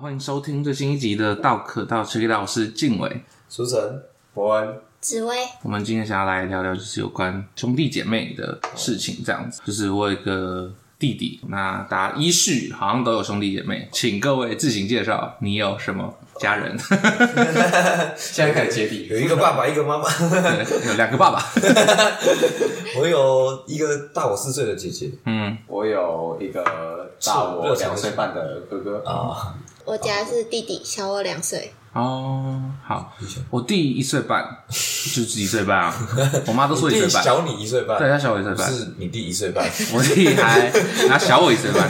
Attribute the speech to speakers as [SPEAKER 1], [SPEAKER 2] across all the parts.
[SPEAKER 1] 欢迎收听最新一集的《道可道》，这个我是晋玮、
[SPEAKER 2] 书成、伯恩、
[SPEAKER 3] 紫薇。
[SPEAKER 1] 我们今天想要来聊聊，就是有关兄弟姐妹的事情，这样子。就是我有一个弟弟，那大家依序好像都有兄弟姐妹，请各位自行介绍，你有什么家人？
[SPEAKER 2] 现在开始接地，有一个爸爸，一个妈妈，
[SPEAKER 1] 有两个爸爸。
[SPEAKER 2] 我有一个大我四岁的姐姐，
[SPEAKER 4] 嗯，我有一个大我两岁半的哥哥啊。
[SPEAKER 3] 我家是弟弟，小我两岁。
[SPEAKER 1] 哦，好，我弟一岁半，就是一岁半啊。我妈都说一岁半，
[SPEAKER 2] 小你一岁半，
[SPEAKER 1] 对，他小我一岁半，
[SPEAKER 2] 是你弟一岁半，
[SPEAKER 1] 我弟还他小我一岁半，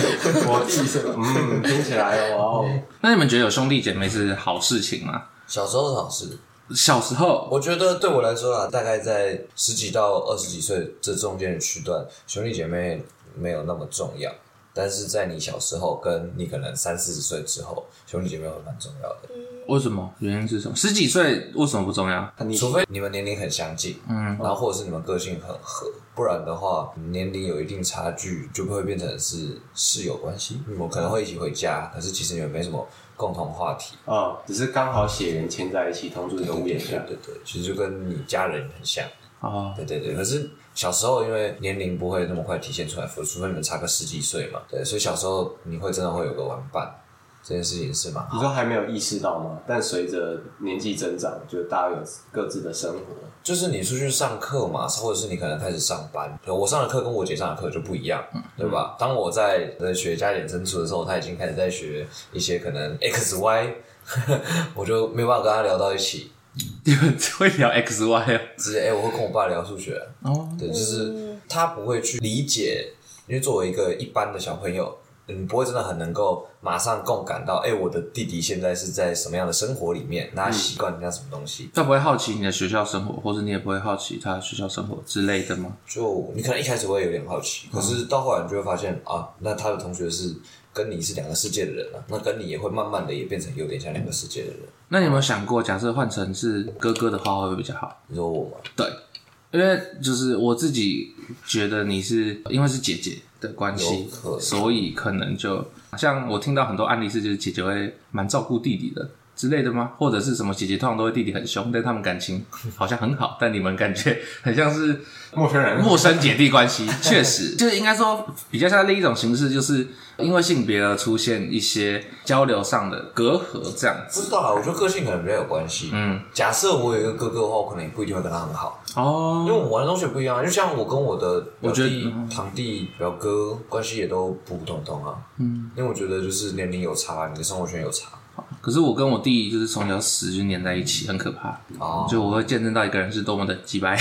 [SPEAKER 4] 我弟一岁半，嗯，听起来哇哦。
[SPEAKER 1] 那你们觉得有兄弟姐妹是好事情吗？
[SPEAKER 2] 小时候是好事，
[SPEAKER 1] 小时候
[SPEAKER 2] 我觉得对我来说啊，大概在十几到二十几岁这中间的区段，兄弟姐妹没有那么重要。但是在你小时候，跟你可能三四十岁之后，兄弟姐妹会蛮重要的。
[SPEAKER 1] 为什么？原因是什么？十几岁为什么不重要？
[SPEAKER 2] 除非你们年龄很相近，嗯，然后或者是你们个性很合，不然的话，年龄有一定差距，就不会变成是室友关系。你们可能会一起回家，可是其实你们没什么共同话题
[SPEAKER 4] 啊、哦，只是刚好血缘牵在一起，同住一个屋檐下。
[SPEAKER 2] 对对对，其实就跟你家人很像啊。
[SPEAKER 1] 哦、
[SPEAKER 2] 对对对，可是。小时候，因为年龄不会那么快体现出来，除非你们差个十几岁嘛，对，所以小时候你会真的会有个玩伴，这件事情是吗？
[SPEAKER 4] 你说还没有意识到吗？但随着年纪增长，就大家有各自的生活，
[SPEAKER 2] 就是你出去上课嘛，或者是你可能开始上班，我上的课跟我姐上的课就不一样，嗯、对吧？当我在在学加减乘除的时候，她已经开始在学一些可能 x y，我就没有办法跟她聊到一起。
[SPEAKER 1] 你们会聊 X Y 啊？
[SPEAKER 2] 直接哎，我会跟我爸聊数学
[SPEAKER 1] 哦。
[SPEAKER 2] 对，就是他不会去理解，因为作为一个一般的小朋友，你不会真的很能够马上共感到，哎，我的弟弟现在是在什么样的生活里面，那他习惯人家什么东西。
[SPEAKER 1] 他不会好奇你的学校生活，或者你也不会好奇他的学校生活之类的吗？
[SPEAKER 2] 就你可能一开始会有点好奇，可是到后来你就会发现啊，那他的同学是跟你是两个世界的人了，那跟你也会慢慢的也变成有点像两个世界的人。
[SPEAKER 1] 那你有没有想过，假设换成是哥哥的话，会不会比较好？
[SPEAKER 2] 你说我吗？
[SPEAKER 1] 对，因为就是我自己觉得你是因为是姐姐的关系，所以可能就像我听到很多案例是，就是姐姐会蛮照顾弟弟的。之类的吗？或者是什么姐姐通常都会弟弟很凶，但他们感情好像很好，但你们感觉很像是
[SPEAKER 4] 陌生人、
[SPEAKER 1] 陌生姐弟关系。确实，就是应该说比较像另一种形式，就是因为性别而出现一些交流上的隔阂，这样子。
[SPEAKER 2] 不知道啊，我觉得个性可能比较有关系。嗯，假设我有一个哥哥的话，我可能也不一定会跟他很好哦，因为我们玩的东西不一样。就像我跟我的表弟、堂弟、表哥关系也都普普通通啊。嗯，因为我觉得就是年龄有差，你的生活圈有差。
[SPEAKER 1] 可是我跟我弟就是从小死就黏在一起，很可怕。哦，就我会见证到一个人是多么的鸡掰，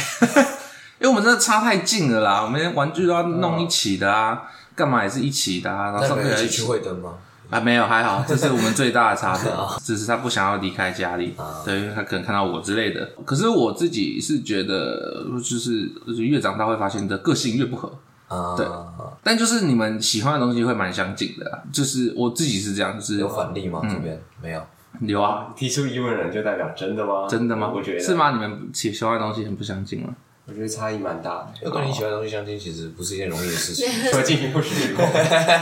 [SPEAKER 1] 因为我们真的差太近了啦，我们连玩具都要弄一起的啊，干嘛也是一起的啊。然后上课
[SPEAKER 2] 一起去会灯吗？
[SPEAKER 1] 啊，没有，还好，这是我们最大的差别，只是他不想要离开家里，对，因为他可能看到我之类的。可是我自己是觉得，就是越长大会发现的个性越不合。啊，对，但就是你们喜欢的东西会蛮相近的啦，就是我自己是这样，就是
[SPEAKER 2] 有反例吗？这边没有，
[SPEAKER 1] 有啊。
[SPEAKER 4] 提出疑问的人就代表真的吗？
[SPEAKER 1] 真的吗？
[SPEAKER 4] 我觉得
[SPEAKER 1] 是吗？你们喜喜欢的东西很不相近吗？
[SPEAKER 4] 我觉得差异蛮大的。
[SPEAKER 2] 要跟你喜欢的东西相近，其实不是一件容易的事情。
[SPEAKER 4] 说进行不许过。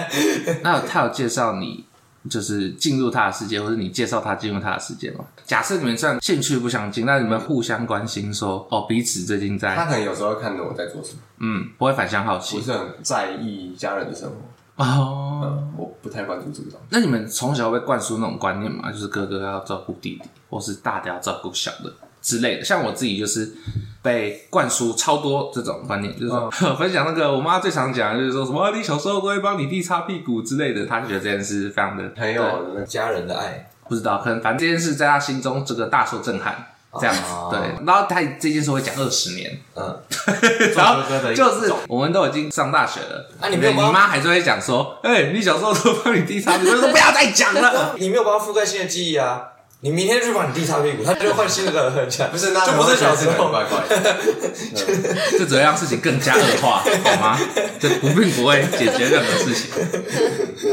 [SPEAKER 1] 那他有介绍你？就是进入他的世界，或者你介绍他进入他的世界吗？假设你们这样兴趣不相近，那你们互相关心说，说哦，彼此最近在。
[SPEAKER 4] 他可能有时候会看着我在做什么，
[SPEAKER 1] 嗯，不会反向好奇，
[SPEAKER 4] 不是很在意家人的生活
[SPEAKER 1] 哦、
[SPEAKER 4] 嗯。我不太关注这个东西。
[SPEAKER 1] 那你们从小被灌输那种观念吗？就是哥哥要照顾弟弟，或是大的要照顾小的之类的。像我自己就是。被灌输超多这种观念，就是说、嗯、分享那个我妈最常讲，就是说什么你小时候都会帮你弟擦屁股之类的，她觉得这件事非常的
[SPEAKER 2] 很有家人的爱，
[SPEAKER 1] 不知道可能反正这件事在她心中这个大受震撼，这样子、哦、对，然后她这件事会讲二十年，嗯，然后就是我们都已经上大学了，啊你没有你妈还是会讲说，哎、欸、你小时候都帮你弟擦屁股，说不要再讲了，
[SPEAKER 2] 你没有帮他覆盖新的记忆啊。你明天去帮你弟擦屁股，他就换新的人很强。
[SPEAKER 4] 不是，那
[SPEAKER 2] 就不是小时候
[SPEAKER 4] 怪怪的。
[SPEAKER 1] 这只会让事情更加恶化，好吗？这不并不会解决任何事情。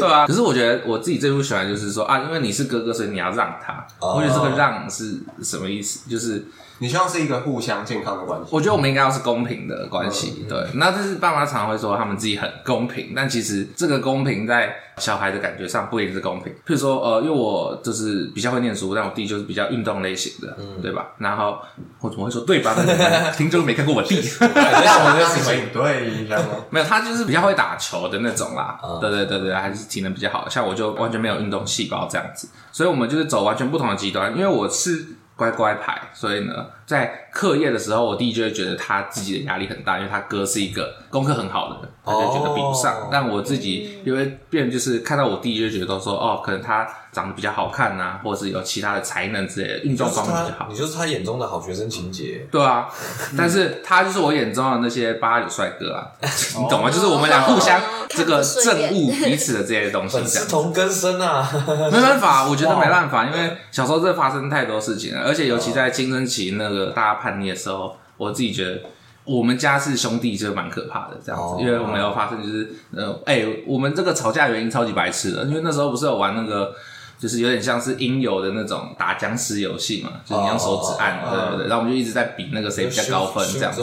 [SPEAKER 1] 对啊，可是我觉得我自己最不喜欢就是说啊，因为你是哥哥，所以你要让他。我觉得这个让是什么意思？就是。
[SPEAKER 4] 你希望是一个互相健康的关系。
[SPEAKER 1] 我觉得我们应该要是公平的关系，嗯、对。那就是爸妈常常会说他们自己很公平，但其实这个公平在小孩的感觉上不一定是公平。譬如说，呃，因为我就是比较会念书，但我弟就是比较运动类型的，嗯、对吧？然后我怎么会说对吧？听众没看过我弟，那
[SPEAKER 4] 我就什么对，
[SPEAKER 1] 没有，他就是比较会打球的那种啦。嗯、对对对对，还是体能比较好。像我就完全没有运动细胞这样子，所以我们就是走完全不同的极端。因为我是乖乖牌，所以呢，在课业的时候，我弟就会觉得他自己的压力很大，因为他哥是一个功课很好的人，他就觉得比不上。Oh. 但我自己因为变就是看到我弟就觉得说，哦，可能他长得比较好看啊，或者是有其他的才能之类的，运动方面比较好。
[SPEAKER 2] 你就是他眼中的好学生情节。
[SPEAKER 1] 对啊，但是他就是我眼中的那些八九帅哥啊，你懂吗？就是我们俩互相这个憎恶彼此的这些东西，
[SPEAKER 2] 粉丝同根生啊，
[SPEAKER 1] 没办法，我觉得 没办法，因为小时候真的发生太多事情了，而且尤其在青春期那个大家叛逆的时候，我自己觉得我们家是兄弟就蛮可怕的这样子，因为我们有发生就是，呃，哎、欸，我们这个吵架原因超级白痴的，因为那时候不是有玩那个。就是有点像是音游的那种打僵尸游戏嘛，就是你用手指按，对对对，然后我们就一直在比那个谁比较高分这样子。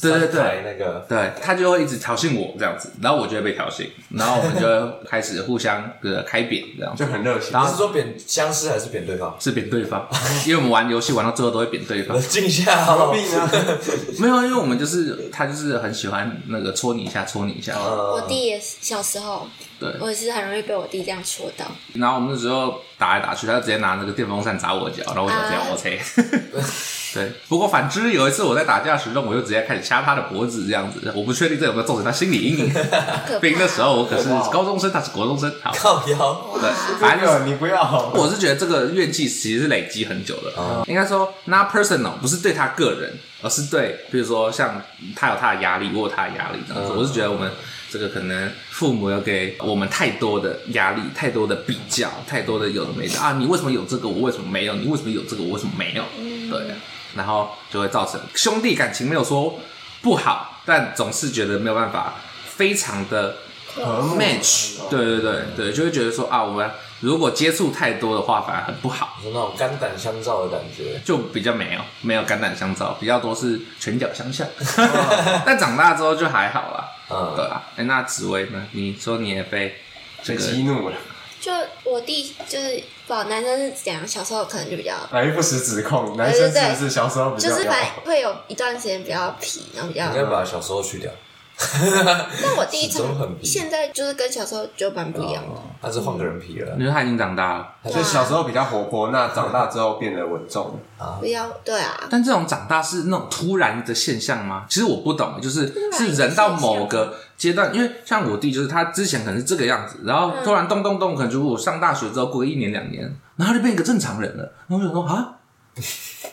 [SPEAKER 1] 对对对，
[SPEAKER 2] 那个
[SPEAKER 1] 对，他就会一直挑衅我这样子，然后我就会被挑衅，然后我们就会开始互相的开扁这样，
[SPEAKER 4] 就很热情。
[SPEAKER 2] 然后是说扁僵尸还是扁对方？
[SPEAKER 1] 是扁对方，因为我们玩游戏玩到最后都会扁对方。
[SPEAKER 2] 冷静下，何必呢？
[SPEAKER 1] 没有，因为我们就是他就是很喜欢那个戳你一下，戳你一下。
[SPEAKER 3] 我弟也是小时候。
[SPEAKER 1] 对，
[SPEAKER 3] 我也是很容易被我弟这样戳到。
[SPEAKER 1] 然后我们那时候打来打去，他就直接拿那个电风扇砸我脚，然后我脚这样 OK。对，不过反之有一次我在打架时，我就直接开始掐他的脖子，这样子，我不确定这有没有造成他心理阴影。毕竟那时候我可是高中生，他是国中生。好，
[SPEAKER 2] 靠腰。
[SPEAKER 1] 对，反正
[SPEAKER 4] 你不要。
[SPEAKER 1] 我是觉得这个怨气其实是累积很久了。应该说，not personal，不是对他个人，而是对，比如说像他有他的压力，我有他的压力这样子。我是觉得我们。这个可能父母要给我们太多的压力，太多的比较，太多的有的没的啊！你为什么有这个，我为什么没有？你为什么有这个，我为什么没有？对，然后就会造成兄弟感情没有说不好，但总是觉得没有办法非常的 match。对对对对，就会觉得说啊，我们如果接触太多的话，反而很不好，
[SPEAKER 2] 有那种肝胆相照的感觉，
[SPEAKER 1] 就比较没有没有肝胆相照，比较多是拳脚相向。但长大之后就还好了。嗯，对啊，哎，那紫薇呢？你说你也被这个
[SPEAKER 4] 激怒了？
[SPEAKER 3] 就我弟就是，不，男生是怎样？小时候可能就比较，
[SPEAKER 4] 来不实指控，男生是不是小时候比较？
[SPEAKER 3] 就是反会有一段时间比较皮，然后比较。
[SPEAKER 2] 应该把小时候去掉。
[SPEAKER 3] 但我第一次现在就是跟小时候就蛮不一样的，
[SPEAKER 2] 他是换个人皮了。
[SPEAKER 1] 因为他已经长大了，
[SPEAKER 4] 所以小时候比较活泼，那长大之后变得稳重
[SPEAKER 3] 啊。不要对啊，
[SPEAKER 1] 但这种长大是那种突然的现象吗？其实我不懂，就是是人到某个阶段，因为像我弟，就是他之前可能是这个样子，然后突然咚咚咚，可能就我上大学之后过一年两年，然后就变一个正常人了。然后我就说啊，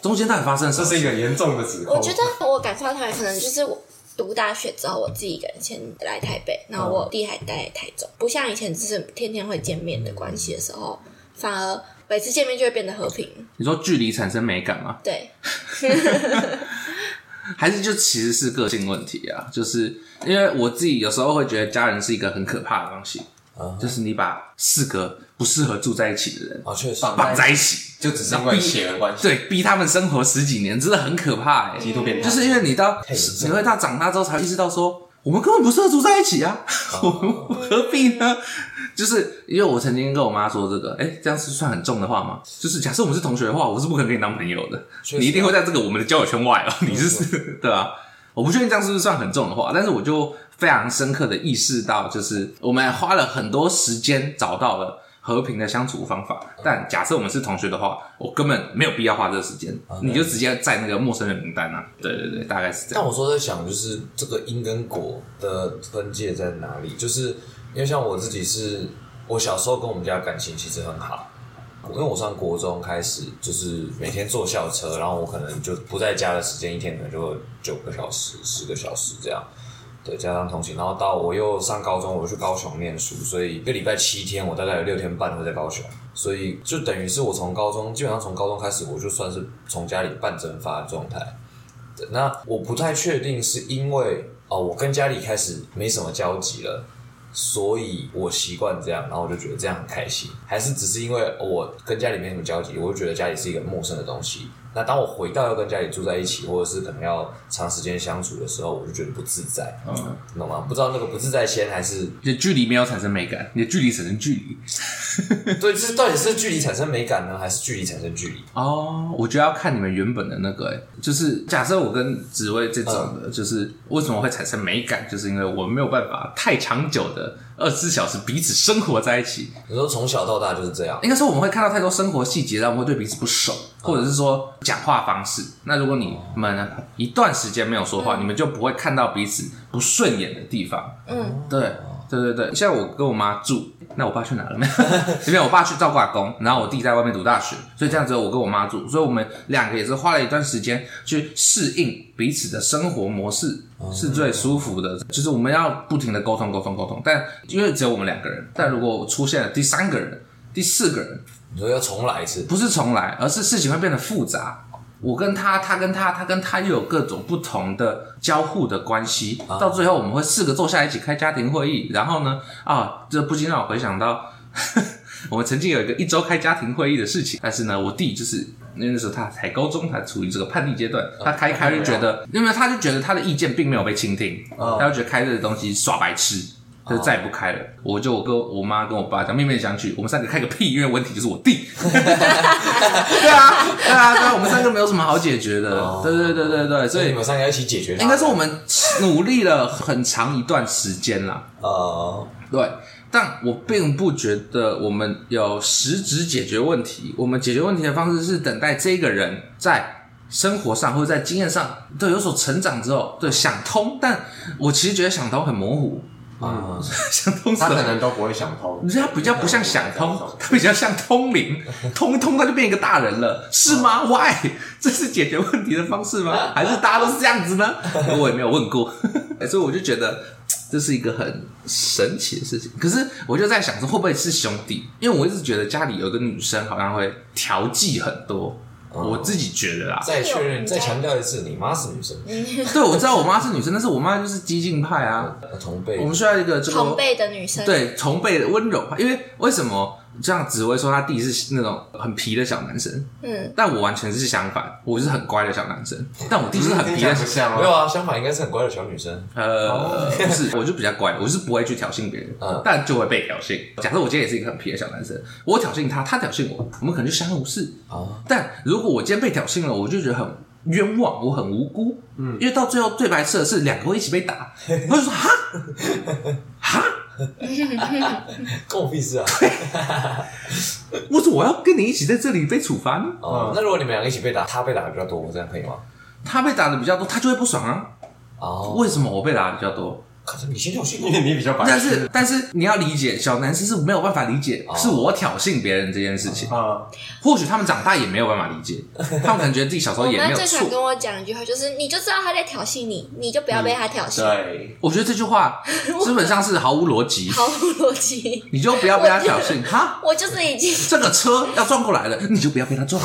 [SPEAKER 1] 中间到底发生什么？
[SPEAKER 4] 这是一个严重的指控。
[SPEAKER 3] 我觉得我感受到他可能就是我。读大学之后，我自己一个人先来台北，然后我弟还待在台中，不像以前只是天天会见面的关系的时候，反而每次见面就会变得和平。
[SPEAKER 1] 你说距离产生美感吗？
[SPEAKER 3] 对，
[SPEAKER 1] 还是就其实是个性问题啊？就是因为我自己有时候会觉得家人是一个很可怕的东西。就是你把四个不适合住在一起的人
[SPEAKER 2] 啊，确实
[SPEAKER 1] 绑在一起，
[SPEAKER 4] 就只是因为血缘关系，
[SPEAKER 1] 对，逼他们生活十几年，真的很可怕哎，
[SPEAKER 4] 极度变态。
[SPEAKER 1] 就是因为你到你会到长大之后才意识到说，我们根本不适合住在一起啊，我们 何必呢？就是因为我曾经跟我妈说这个，哎，这样是算很重的话吗？就是假设我们是同学的话，我是不可能跟你当朋友的，你一定会在这个我们的交友圈外哦，你是 对啊？我不确定这样是不是算很重的话，但是我就。非常深刻的意识到，就是我们花了很多时间找到了和平的相处方法。但假设我们是同学的话，我根本没有必要花这个时间.你就直接在那个陌生人名单啊。对对对，大概是这样。
[SPEAKER 2] 但我说在想，就是这个因跟果的分界在哪里？就是因为像我自己是，我小时候跟我们家感情其实很好。因为我上国中开始，就是每天坐校车，然后我可能就不在家的时间，一天可能就九个小时、十个小时这样。对，加上通勤，然后到我又上高中，我又去高雄念书，所以一个礼拜七天，我大概有六天半会在高雄，所以就等于是我从高中基本上从高中开始，我就算是从家里半蒸发的状态。对，那我不太确定是因为哦，我跟家里开始没什么交集了。所以我习惯这样，然后我就觉得这样很开心，还是只是因为我跟家里没什么交集，我就觉得家里是一个陌生的东西。那当我回到要跟家里住在一起，或者是可能要长时间相处的时候，我就觉得不自在，嗯，懂吗？不知道那个不自在先还是
[SPEAKER 1] 你的距离没有产生美感，你的距离产生距离。
[SPEAKER 2] 对，这到底是距离产生美感呢，还是距离产生距离？
[SPEAKER 1] 哦，我觉得要看你们原本的那个，哎，就是假设我跟紫薇这种的，嗯、就是为什么会产生美感，就是因为我没有办法太长久的二十四小时彼此生活在一起。
[SPEAKER 2] 你说从小到大就是这样？
[SPEAKER 1] 应该说我们会看到太多生活细节，让我们会对彼此不熟，或者是说。讲话方式，那如果你们一段时间没有说话，嗯、你们就不会看到彼此不顺眼的地方。嗯，对，对对对。像我跟我妈住，那我爸去哪了没有？这边我爸去照顾阿公，然后我弟在外面读大学，所以这样子我跟我妈住，所以我们两个也是花了一段时间去适应彼此的生活模式，是最舒服的。就是我们要不停的沟通沟通沟通，但因为只有我们两个人，但如果出现了第三个人、第四个人。
[SPEAKER 2] 你说要重来一次？
[SPEAKER 1] 不是重来，而是事情会变得复杂。我跟他，他跟他，他跟他又有各种不同的交互的关系。啊、到最后，我们会四个坐下来一起开家庭会议。然后呢，啊，这不禁让我回想到，呵 呵我们曾经有一个一周开家庭会议的事情。但是呢，我弟就是那时候他才高中，他处于这个叛逆阶段，他开开就觉得，因为他就觉得他的意见并没有被倾听，啊、他就觉得开这个东西耍白痴。就再也不开了，我就我跟我妈跟我爸讲面面相觑，我们三个开个屁，因为问题就是我弟。对啊，对啊，对啊，我们三个没有什么好解决的。哦、对对对对对，所以，
[SPEAKER 2] 你们三个一起解决。
[SPEAKER 1] 应该是我们努力了很长一段时间啦。哦，对，但我并不觉得我们有实质解决问题。我们解决问题的方式是等待这个人在生活上或者在经验上都有所成长之后，对，想通。但我其实觉得想通很模糊。啊，想通
[SPEAKER 4] 他可能都不会想通，你
[SPEAKER 1] 他比较不像想通，他比较像通灵，通一通他就变一个大人了，是吗？Why？这是解决问题的方式吗？还是大家都是这样子呢？我也没有问过，所以我就觉得这是一个很神奇的事情。可是我就在想说，会不会是兄弟？因为我一直觉得家里有个女生好像会调剂很多。我自己觉得啦，
[SPEAKER 2] 再确认、再强调一次，你妈是女生。
[SPEAKER 1] 对，我知道我妈是女生，但是我妈就是激进派啊。
[SPEAKER 2] 同辈，
[SPEAKER 1] 我们需要一个这个
[SPEAKER 3] 同辈的女生，
[SPEAKER 1] 对，同辈的温柔派。因为为什么？这样只会说他弟是那种很皮的小男生，嗯，但我完全是相反，我是很乖的小男生，但我弟是很皮的，
[SPEAKER 2] 没有啊，相反应该是很乖的小女生，
[SPEAKER 1] 呃，不是，我就比较乖，我是不会去挑衅别人，嗯，但就会被挑衅。假设我今天也是一个很皮的小男生，我挑衅他，他挑衅我，我们可能就相安无事啊。但如果我今天被挑衅了，我就觉得很冤枉，我很无辜，嗯，因为到最后最白痴的是两个会一起被打，我就说哈，哈。
[SPEAKER 2] 关我屁事啊！
[SPEAKER 1] 我说我要跟你一起在这里被处罚呢。
[SPEAKER 2] 哦，那如果你们两个一起被打，他被打的比较多，这样可以吗？
[SPEAKER 1] 他被打的比较多，他就会不爽啊。哦，为什么我被打的比较多？
[SPEAKER 2] 可是你先挑衅，
[SPEAKER 4] 因为你比较白。
[SPEAKER 1] 但是，但是你要理解，小男生是没有办法理解，是我挑衅别人这件事情啊。或许他们长大也没有办法理解，他们可能觉得自己小时候也没有错。
[SPEAKER 3] 最喜欢跟我讲一句话，就是你就知道他在挑衅你，你就不要被他挑衅。
[SPEAKER 4] 对，
[SPEAKER 1] 我觉得这句话基本上是毫无逻辑，
[SPEAKER 3] 毫无逻辑。
[SPEAKER 1] 你就不要被他挑衅 哈。
[SPEAKER 3] 我就是已经
[SPEAKER 1] 这个车要撞过来了，你就不要被他撞。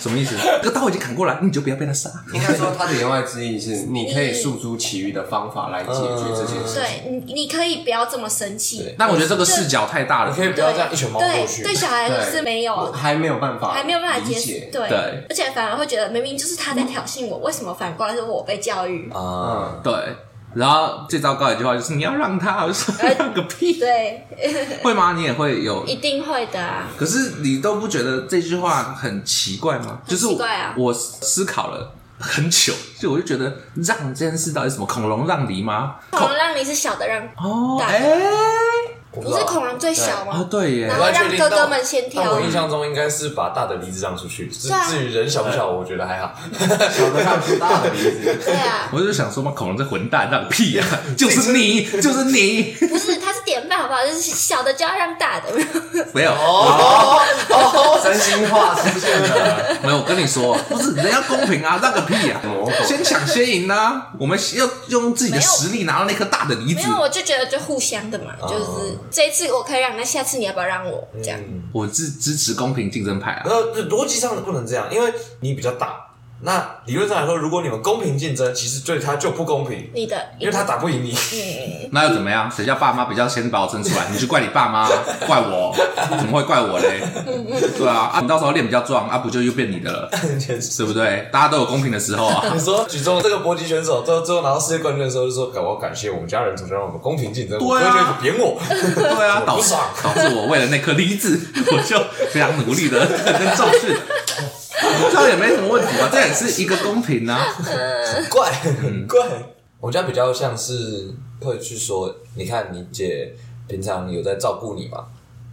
[SPEAKER 1] 什么意思？这个刀已经砍过来，你就不要被他杀。
[SPEAKER 4] 应该说他的言外之意是，你可以诉诸其余的方法来解决这件事。
[SPEAKER 3] 对。你你可以不要这么生气，
[SPEAKER 1] 但我觉得这个视角太大了，
[SPEAKER 2] 你可以不要这样一拳猫过去。
[SPEAKER 3] 对，对小孩是没有，
[SPEAKER 4] 还没有办法，
[SPEAKER 3] 还没有办法理解。对，而且反而会觉得明明就是他在挑衅我，为什么反过来是我被教育？
[SPEAKER 1] 啊，对。然后最糟糕的一句话就是你要让他，我说让个屁。对 会吗？你也会有，
[SPEAKER 3] 一定会的啊。
[SPEAKER 1] 可是你都不觉得这句话很奇怪吗？
[SPEAKER 3] 很奇怪啊！
[SPEAKER 1] 我思考了。很糗，所以我就觉得让这件事到底什么恐龙让梨吗？
[SPEAKER 3] 恐龙让梨是小的让
[SPEAKER 1] 哦，哎、欸，
[SPEAKER 3] 不是恐龙最小吗？
[SPEAKER 1] 哦，对耶，
[SPEAKER 3] 然后让哥哥们先挑。
[SPEAKER 2] 我印象中应该是把大的梨子让出去，至于人小不小，我觉得还好。
[SPEAKER 4] 小的让出大的梨子，
[SPEAKER 3] 对啊。
[SPEAKER 1] 我就想说嘛，恐龙这混蛋让屁啊！就是你，就是你。
[SPEAKER 3] 不是，他是典范好不好？就是小的就要让大的，
[SPEAKER 1] 没有哦哦，
[SPEAKER 4] 真心话出现了。
[SPEAKER 1] 没有，我跟你说，不是人要公平啊，让个屁啊，先抢先赢啊！我们要用自己的实力拿到那颗大的梨子。
[SPEAKER 3] 没有，我就觉得就互相的嘛，就是这一次我可以让，那下次你要不要让我？这样，
[SPEAKER 1] 我支支持公平竞争派啊。
[SPEAKER 2] 呃，逻辑上不能这样，因为你比较大。那理论上来说，如果你们公平竞争，其实对他就不公平。
[SPEAKER 3] 你的，
[SPEAKER 2] 因为他打不赢你。
[SPEAKER 3] 嗯。
[SPEAKER 1] 那又怎么样？谁叫爸妈比较先把我生出来？你去怪你爸妈，怪我？怎么会怪我嘞？对啊，啊，你到时候练比较壮，啊，不就又变你的了？对不对？大家都有公平的时候啊。
[SPEAKER 2] 你说举重这个搏击选手，最后最后拿到世界冠军的时候，就说：“我要感谢我们家人，总是让我们公平竞争。”对啊，扁我。
[SPEAKER 1] 对啊，导致导致我为了那颗梨子，我就非常努力的认真重训。这样也没什么问题吧？这也是一个公平啊。
[SPEAKER 2] 很怪，很怪。我家比较像是会去说，你看你姐平常有在照顾你嘛？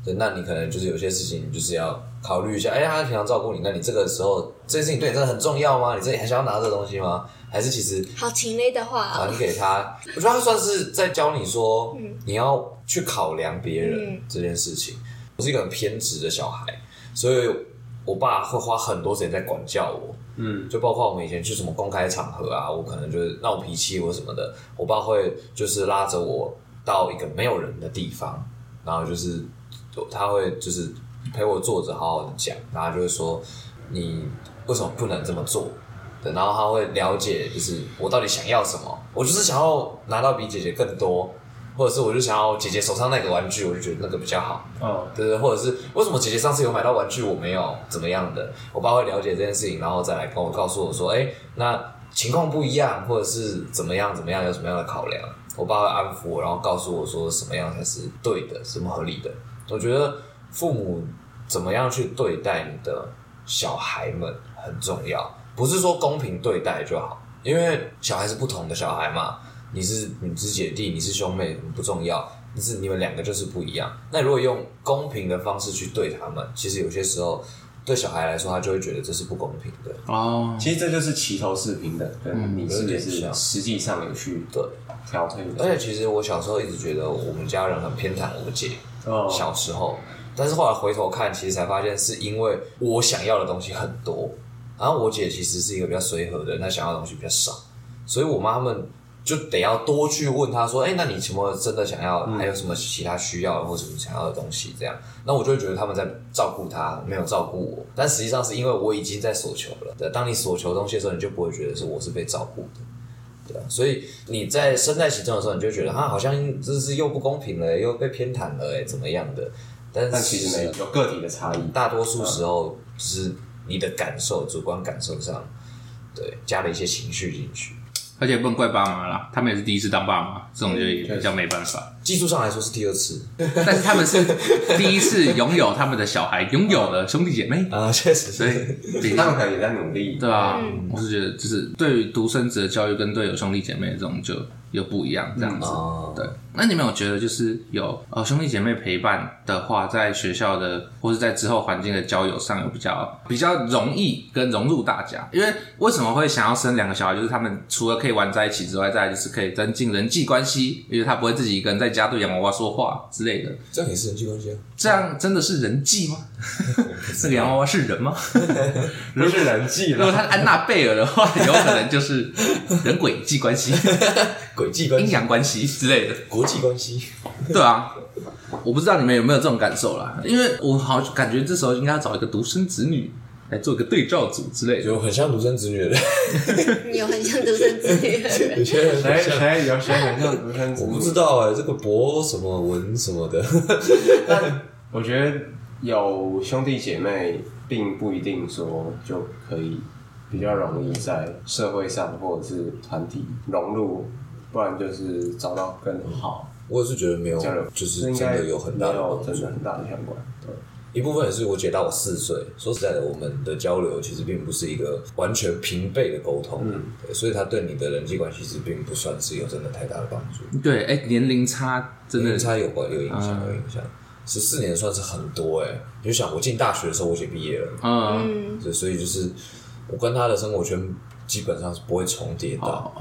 [SPEAKER 2] 对，那你可能就是有些事情就是要考虑一下。哎，她平常照顾你，那你这个时候这件事情对你真的很重要吗？你这里还想要拿这个东西吗？还是其实
[SPEAKER 3] 好情勒的话
[SPEAKER 2] 还给他？我觉得他算是在教你说，你要去考量别人这件事情。我是一个很偏执的小孩，所以。我爸会花很多时间在管教我，嗯，就包括我们以前去什么公开场合啊，我可能就是闹脾气或什么的，我爸会就是拉着我到一个没有人的地方，然后就是他会就是陪我坐着好好的讲，然后就会说你为什么不能这么做？对，然后他会了解就是我到底想要什么，我就是想要拿到比姐姐更多。或者是我就想要姐姐手上那个玩具，我就觉得那个比较好。嗯，对对，或者是为什么姐姐上次有买到玩具，我没有怎么样的？我爸会了解这件事情，然后再来跟我告诉我说，哎，那情况不一样，或者是怎么样怎么样，有什么样的考量？我爸会安抚我，然后告诉我说什么样才是对的，什么合理的。我觉得父母怎么样去对待你的小孩们很重要，不是说公平对待就好，因为小孩是不同的小孩嘛。你是你是姐弟，你是兄妹不重要，但是你们两个就是不一样。那如果用公平的方式去对他们，其实有些时候对小孩来说，他就会觉得这是不公平的。
[SPEAKER 4] 哦，其实这就是齐头式平等。嗯，你是也是实际上有去对调配。
[SPEAKER 2] 而且其实我小时候一直觉得我们家人很偏袒我姐。哦，小时候，但是后来回头看，其实才发现是因为我想要的东西很多，然后我姐其实是一个比较随和的人，她想要的东西比较少，所以我妈他们。就得要多去问他说，哎、欸，那你什么真的想要？还有什么其他需要或什么想要的东西？这样，那我就会觉得他们在照顾他，没有照顾我。但实际上是因为我已经在索求了。对，当你索求东西的时候，你就不会觉得是我是被照顾的，对啊。所以你在身在其中的时候，你就觉得啊，好像这是又不公平了，又被偏袒了，哎，怎么样的？但是
[SPEAKER 4] 但其实没有，有个体的差异。
[SPEAKER 2] 大多数时候只是你的感受，主观感受上，对，加了一些情绪进去。
[SPEAKER 1] 而且不能怪爸妈啦，他们也是第一次当爸妈，这种就也比较没办法。
[SPEAKER 2] 技术上来说是第二次，
[SPEAKER 1] 但是他们是第一次拥有他们的小孩，拥有了兄弟姐妹。
[SPEAKER 2] 啊，确实，所
[SPEAKER 4] 以他们可能也在努力，
[SPEAKER 1] 对啊，嗯、我是觉得，就是对于独生子的教育跟对有兄弟姐妹的这种就又不一样，这样子，嗯哦、对。那你们有觉得就是有呃兄弟姐妹陪伴的话，在学校的或是在之后环境的交友上有比较比较容易跟融入大家？因为为什么会想要生两个小孩？就是他们除了可以玩在一起之外，再来就是可以增进人际关系，因为他不会自己一个人在家对洋娃娃说话之类的。
[SPEAKER 2] 这样也是人际关系啊？
[SPEAKER 1] 这样真的是人际吗？这个洋娃娃是人吗？
[SPEAKER 4] 不是人际。
[SPEAKER 1] 如果他是安娜贝尔的话，有可能就是人鬼际关系、
[SPEAKER 2] 鬼际关系、
[SPEAKER 1] 阴阳关系之类的。
[SPEAKER 2] 国际关系，
[SPEAKER 1] 对啊，我不知道你们有没有这种感受啦，因为我好感觉这时候应该要找一个独生子女来做一个对照组之类的，
[SPEAKER 2] 有很像独生子女的 人，
[SPEAKER 3] 有很像独生子女的人，有些人
[SPEAKER 4] 谁谁有谁很像独生子女，
[SPEAKER 2] 我不知道哎、欸，这个博什么文什么的，
[SPEAKER 4] 但我觉得有兄弟姐妹并不一定说就可以比较容易在社会上或者是团体融入。不然就是找到更好。
[SPEAKER 2] 我也是觉得没有，就是真的有很大的，
[SPEAKER 4] 真的很大的相关。对，
[SPEAKER 2] 一部分也是我姐大我四岁。说实在的，我们的交流其实并不是一个完全平辈的沟通。嗯，对，所以他对你的人际关系其实并不算是有真的太大的帮助。
[SPEAKER 1] 对，哎、欸，年龄差真的，
[SPEAKER 2] 年龄差有关，有影响，有影响。十四、嗯、年算是很多哎、欸，你就想我进大学的时候，我姐毕业了。嗯，对，所以就是我跟她的生活圈基本上是不会重叠的。哦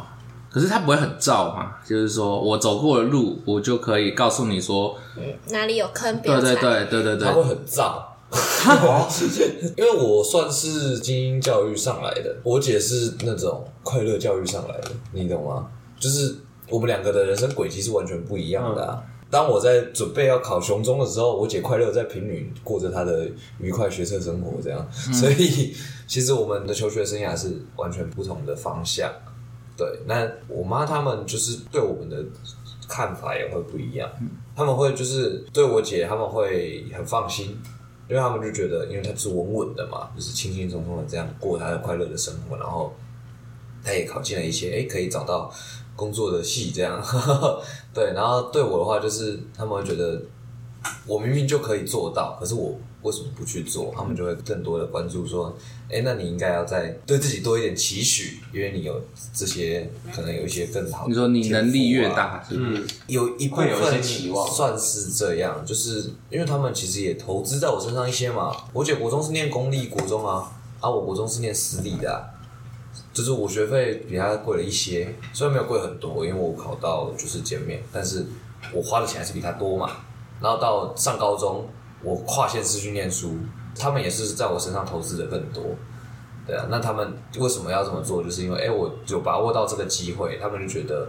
[SPEAKER 1] 可是他不会很燥嘛，就是说我走过的路，我就可以告诉你说，
[SPEAKER 3] 嗯，哪里有坑，
[SPEAKER 1] 对对对对对对，
[SPEAKER 2] 他会很燥，因为我算是精英教育上来的，我姐是那种快乐教育上来的，你懂吗？就是我们两个的人生轨迹是完全不一样的啊。当我在准备要考雄中的时候，我姐快乐在平女过着她的愉快学测生活，这样。嗯、所以其实我们的求学生涯是完全不同的方向。对，那我妈他们就是对我们的看法也会不一样。他们会就是对我姐，他们会很放心，因为他们就觉得，因为她是稳稳的嘛，就是轻轻松松的这样过她的快乐的生活，然后她也考进了一些，哎，可以找到。工作的戏这样呵呵，对，然后对我的话就是他们会觉得我明明就可以做到，可是我为什么不去做？他们就会更多的关注说，哎，那你应该要再对自己多一点期许，因为你有这些可能有一些更好的、啊。
[SPEAKER 1] 你说你能力越大，是不是？
[SPEAKER 2] 嗯，有一部分有一些期望，算是这样，就是因为他们其实也投资在我身上一些嘛。我姐国中是念公立国中啊，啊，我国中是念私立的啊。就是我学费比他贵了一些，虽然没有贵很多，因为我考到就是减免，但是我花的钱还是比他多嘛。然后到上高中，我跨县市去念书，他们也是在我身上投资的更多。对啊，那他们为什么要这么做？就是因为哎，我有把握到这个机会，他们就觉得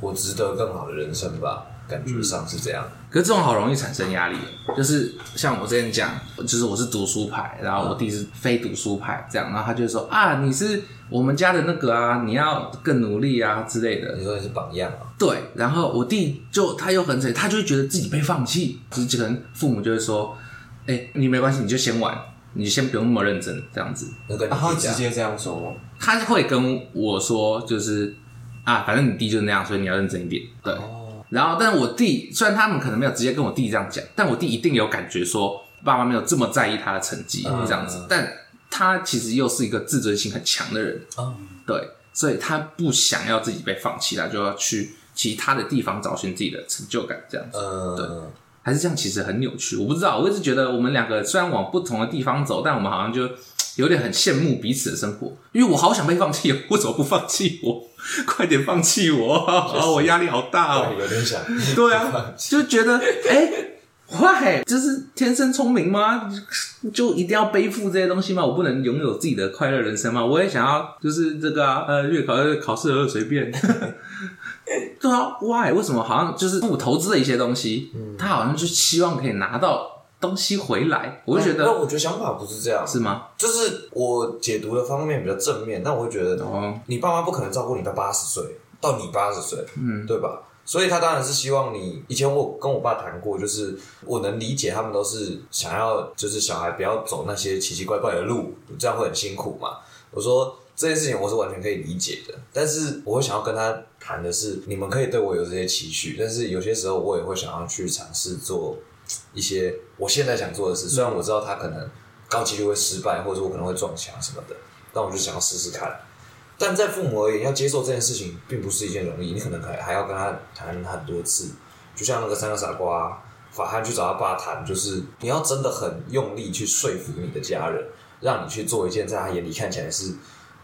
[SPEAKER 2] 我值得更好的人生吧。感觉上是这样，
[SPEAKER 1] 可是这种好容易产生压力，就是像我之前讲，就是我是读书派，然后我弟是非读书派，这样，然后他就说啊，你是我们家的那个啊，你要更努力啊之类的。
[SPEAKER 2] 你说你是榜样啊？
[SPEAKER 1] 对，然后我弟就他又很惨，他就会觉得自己被放弃，就是可能父母就会说，哎、欸，你没关系，你就先玩，你先不用那么认真，这样子。
[SPEAKER 2] 那跟你
[SPEAKER 4] 他直接这样说吗？
[SPEAKER 1] 他会跟我说，就是啊，反正你弟就是那样，所以你要认真一点。对。哦然后，但是我弟虽然他们可能没有直接跟我弟这样讲，但我弟一定有感觉说爸妈没有这么在意他的成绩这样子。嗯、但他其实又是一个自尊心很强的人，嗯、对，所以他不想要自己被放弃，他就要去其他的地方找寻自己的成就感这样子。嗯、对，还是这样，其实很扭曲。我不知道，我一直觉得我们两个虽然往不同的地方走，但我们好像就有点很羡慕彼此的生活。因为我好想被放弃，为什么不放弃我？快点放弃我！啊，我压力好大哦。
[SPEAKER 2] 有点想。
[SPEAKER 1] 对啊，就觉得哎，坏，就是天生聪明吗？就一定要背负这些东西吗？我不能拥有自己的快乐人生吗？我也想要，就是这个啊，呃，月考考试而随便。对啊，why？为什么好像就是我投资的一些东西，他好像就希望可以拿到。东西回来，我就觉得，
[SPEAKER 2] 那我觉得想法不是这样，
[SPEAKER 1] 是吗？
[SPEAKER 2] 就是我解读的方面比较正面，但我会觉得，哦，你爸妈不可能照顾你到八十岁，到你八十岁，嗯，对吧？所以他当然是希望你。以前我跟我爸谈过，就是我能理解他们都是想要，就是小孩不要走那些奇奇怪怪的路，这样会很辛苦嘛。我说这件事情我是完全可以理解的，但是我会想要跟他谈的是，你们可以对我有这些期许，但是有些时候我也会想要去尝试做。一些我现在想做的事，虽然我知道他可能高几率会失败，或者我可能会撞墙什么的，但我就想要试试看。但在父母而言，要接受这件事情并不是一件容易，你可能还还要跟他谈很多次。就像那个三个傻瓜，法汉去找他爸谈，就是你要真的很用力去说服你的家人，让你去做一件在他眼里看起来是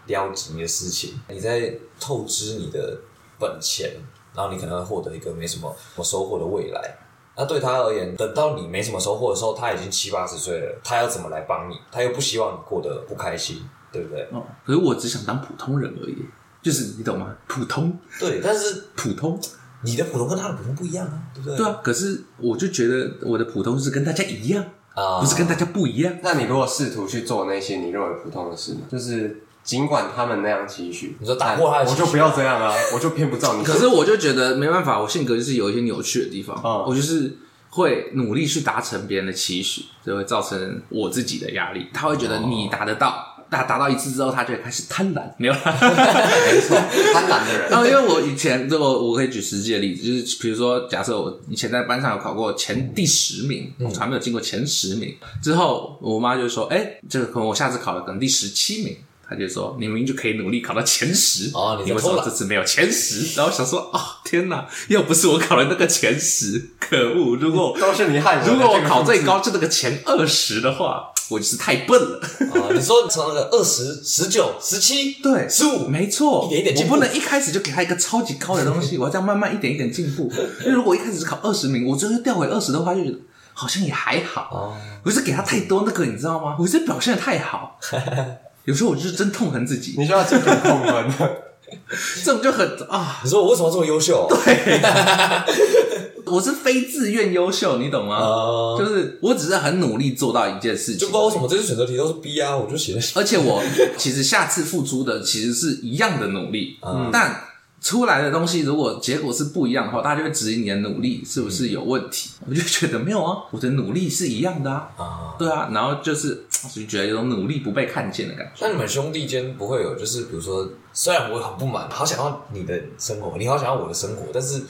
[SPEAKER 2] 撩急的事情，你在透支你的本钱，然后你可能会获得一个没什么收获的未来。那对他而言，等到你没什么收获的时候，他已经七八十岁了，他要怎么来帮你？他又不希望你过得不开心，对不对？哦，
[SPEAKER 1] 可是我只想当普通人而已，就是你懂吗？普通，
[SPEAKER 2] 对，但是
[SPEAKER 1] 普通，
[SPEAKER 2] 你的普通跟他的普通不一样啊，对不对？
[SPEAKER 1] 对啊，可是我就觉得我的普通是跟大家一样啊，不是跟大家不一样。
[SPEAKER 4] 那你如果试图去做那些你认为普通的事呢？就是。尽管他们那样期许，
[SPEAKER 2] 你说打破他的，
[SPEAKER 4] 我就不要这样啊！我就偏不照你。
[SPEAKER 1] 可是我就觉得没办法，我性格就是有一些扭曲的地方。嗯，我就是会努力去达成别人的期许，就会造成我自己的压力。他会觉得你达得到，达达到一次之后，他就会开始贪婪。没有，没
[SPEAKER 4] 错，贪婪的人。
[SPEAKER 1] 然后因为我以前，这我我可以举实际的例子，就是比如说，假设我以前在班上有考过前第十名，我从来没有进过前十名。之后我妈就说：“哎，这个可能我下次考了，可能第十七名。”他就说：“你明明就可以努力考到前十，哦，你为什么这次没有前十？”然后想说：“哦，天哪！要不是我考了那个前十，可恶！如果
[SPEAKER 4] 都是你害的。
[SPEAKER 1] 如果我考最高就那个前二十的话，我就是太笨了。
[SPEAKER 2] 哦，你说从那个二十、十九、十七，
[SPEAKER 1] 对，
[SPEAKER 2] 十五，
[SPEAKER 1] 没错，
[SPEAKER 2] 一点一点进步。
[SPEAKER 1] 我不能一开始就给他一个超级高的东西，我要这样慢慢一点一点进步。因为如果一开始只考二十名，我最后掉回二十的话，就觉得。”好像也还好。哦，我是给他太多那个，你知道吗？我是表现的太好，有时候我就是真痛恨自己。
[SPEAKER 4] 你需要这种痛恨，
[SPEAKER 1] 这种就很啊！
[SPEAKER 2] 你说我为什么这么优秀？
[SPEAKER 1] 对。我是非自愿优秀，你懂吗？呃、就是我只是很努力做到一件事情，
[SPEAKER 2] 就不知道为什么这些选择题都是 B 啊，我就写。
[SPEAKER 1] 而且我其实下次付出的其实是一样的努力，嗯、但出来的东西如果结果是不一样的话，大家就会质疑你的努力是不是有问题。嗯、我就觉得没有啊，我的努力是一样的啊，啊对啊，然后就是就觉得有种努力不被看见的感觉。
[SPEAKER 2] 那你们兄弟间不会有，就是比如说，虽然我很不满，好想要你的生活，你好想要我的生活，但是。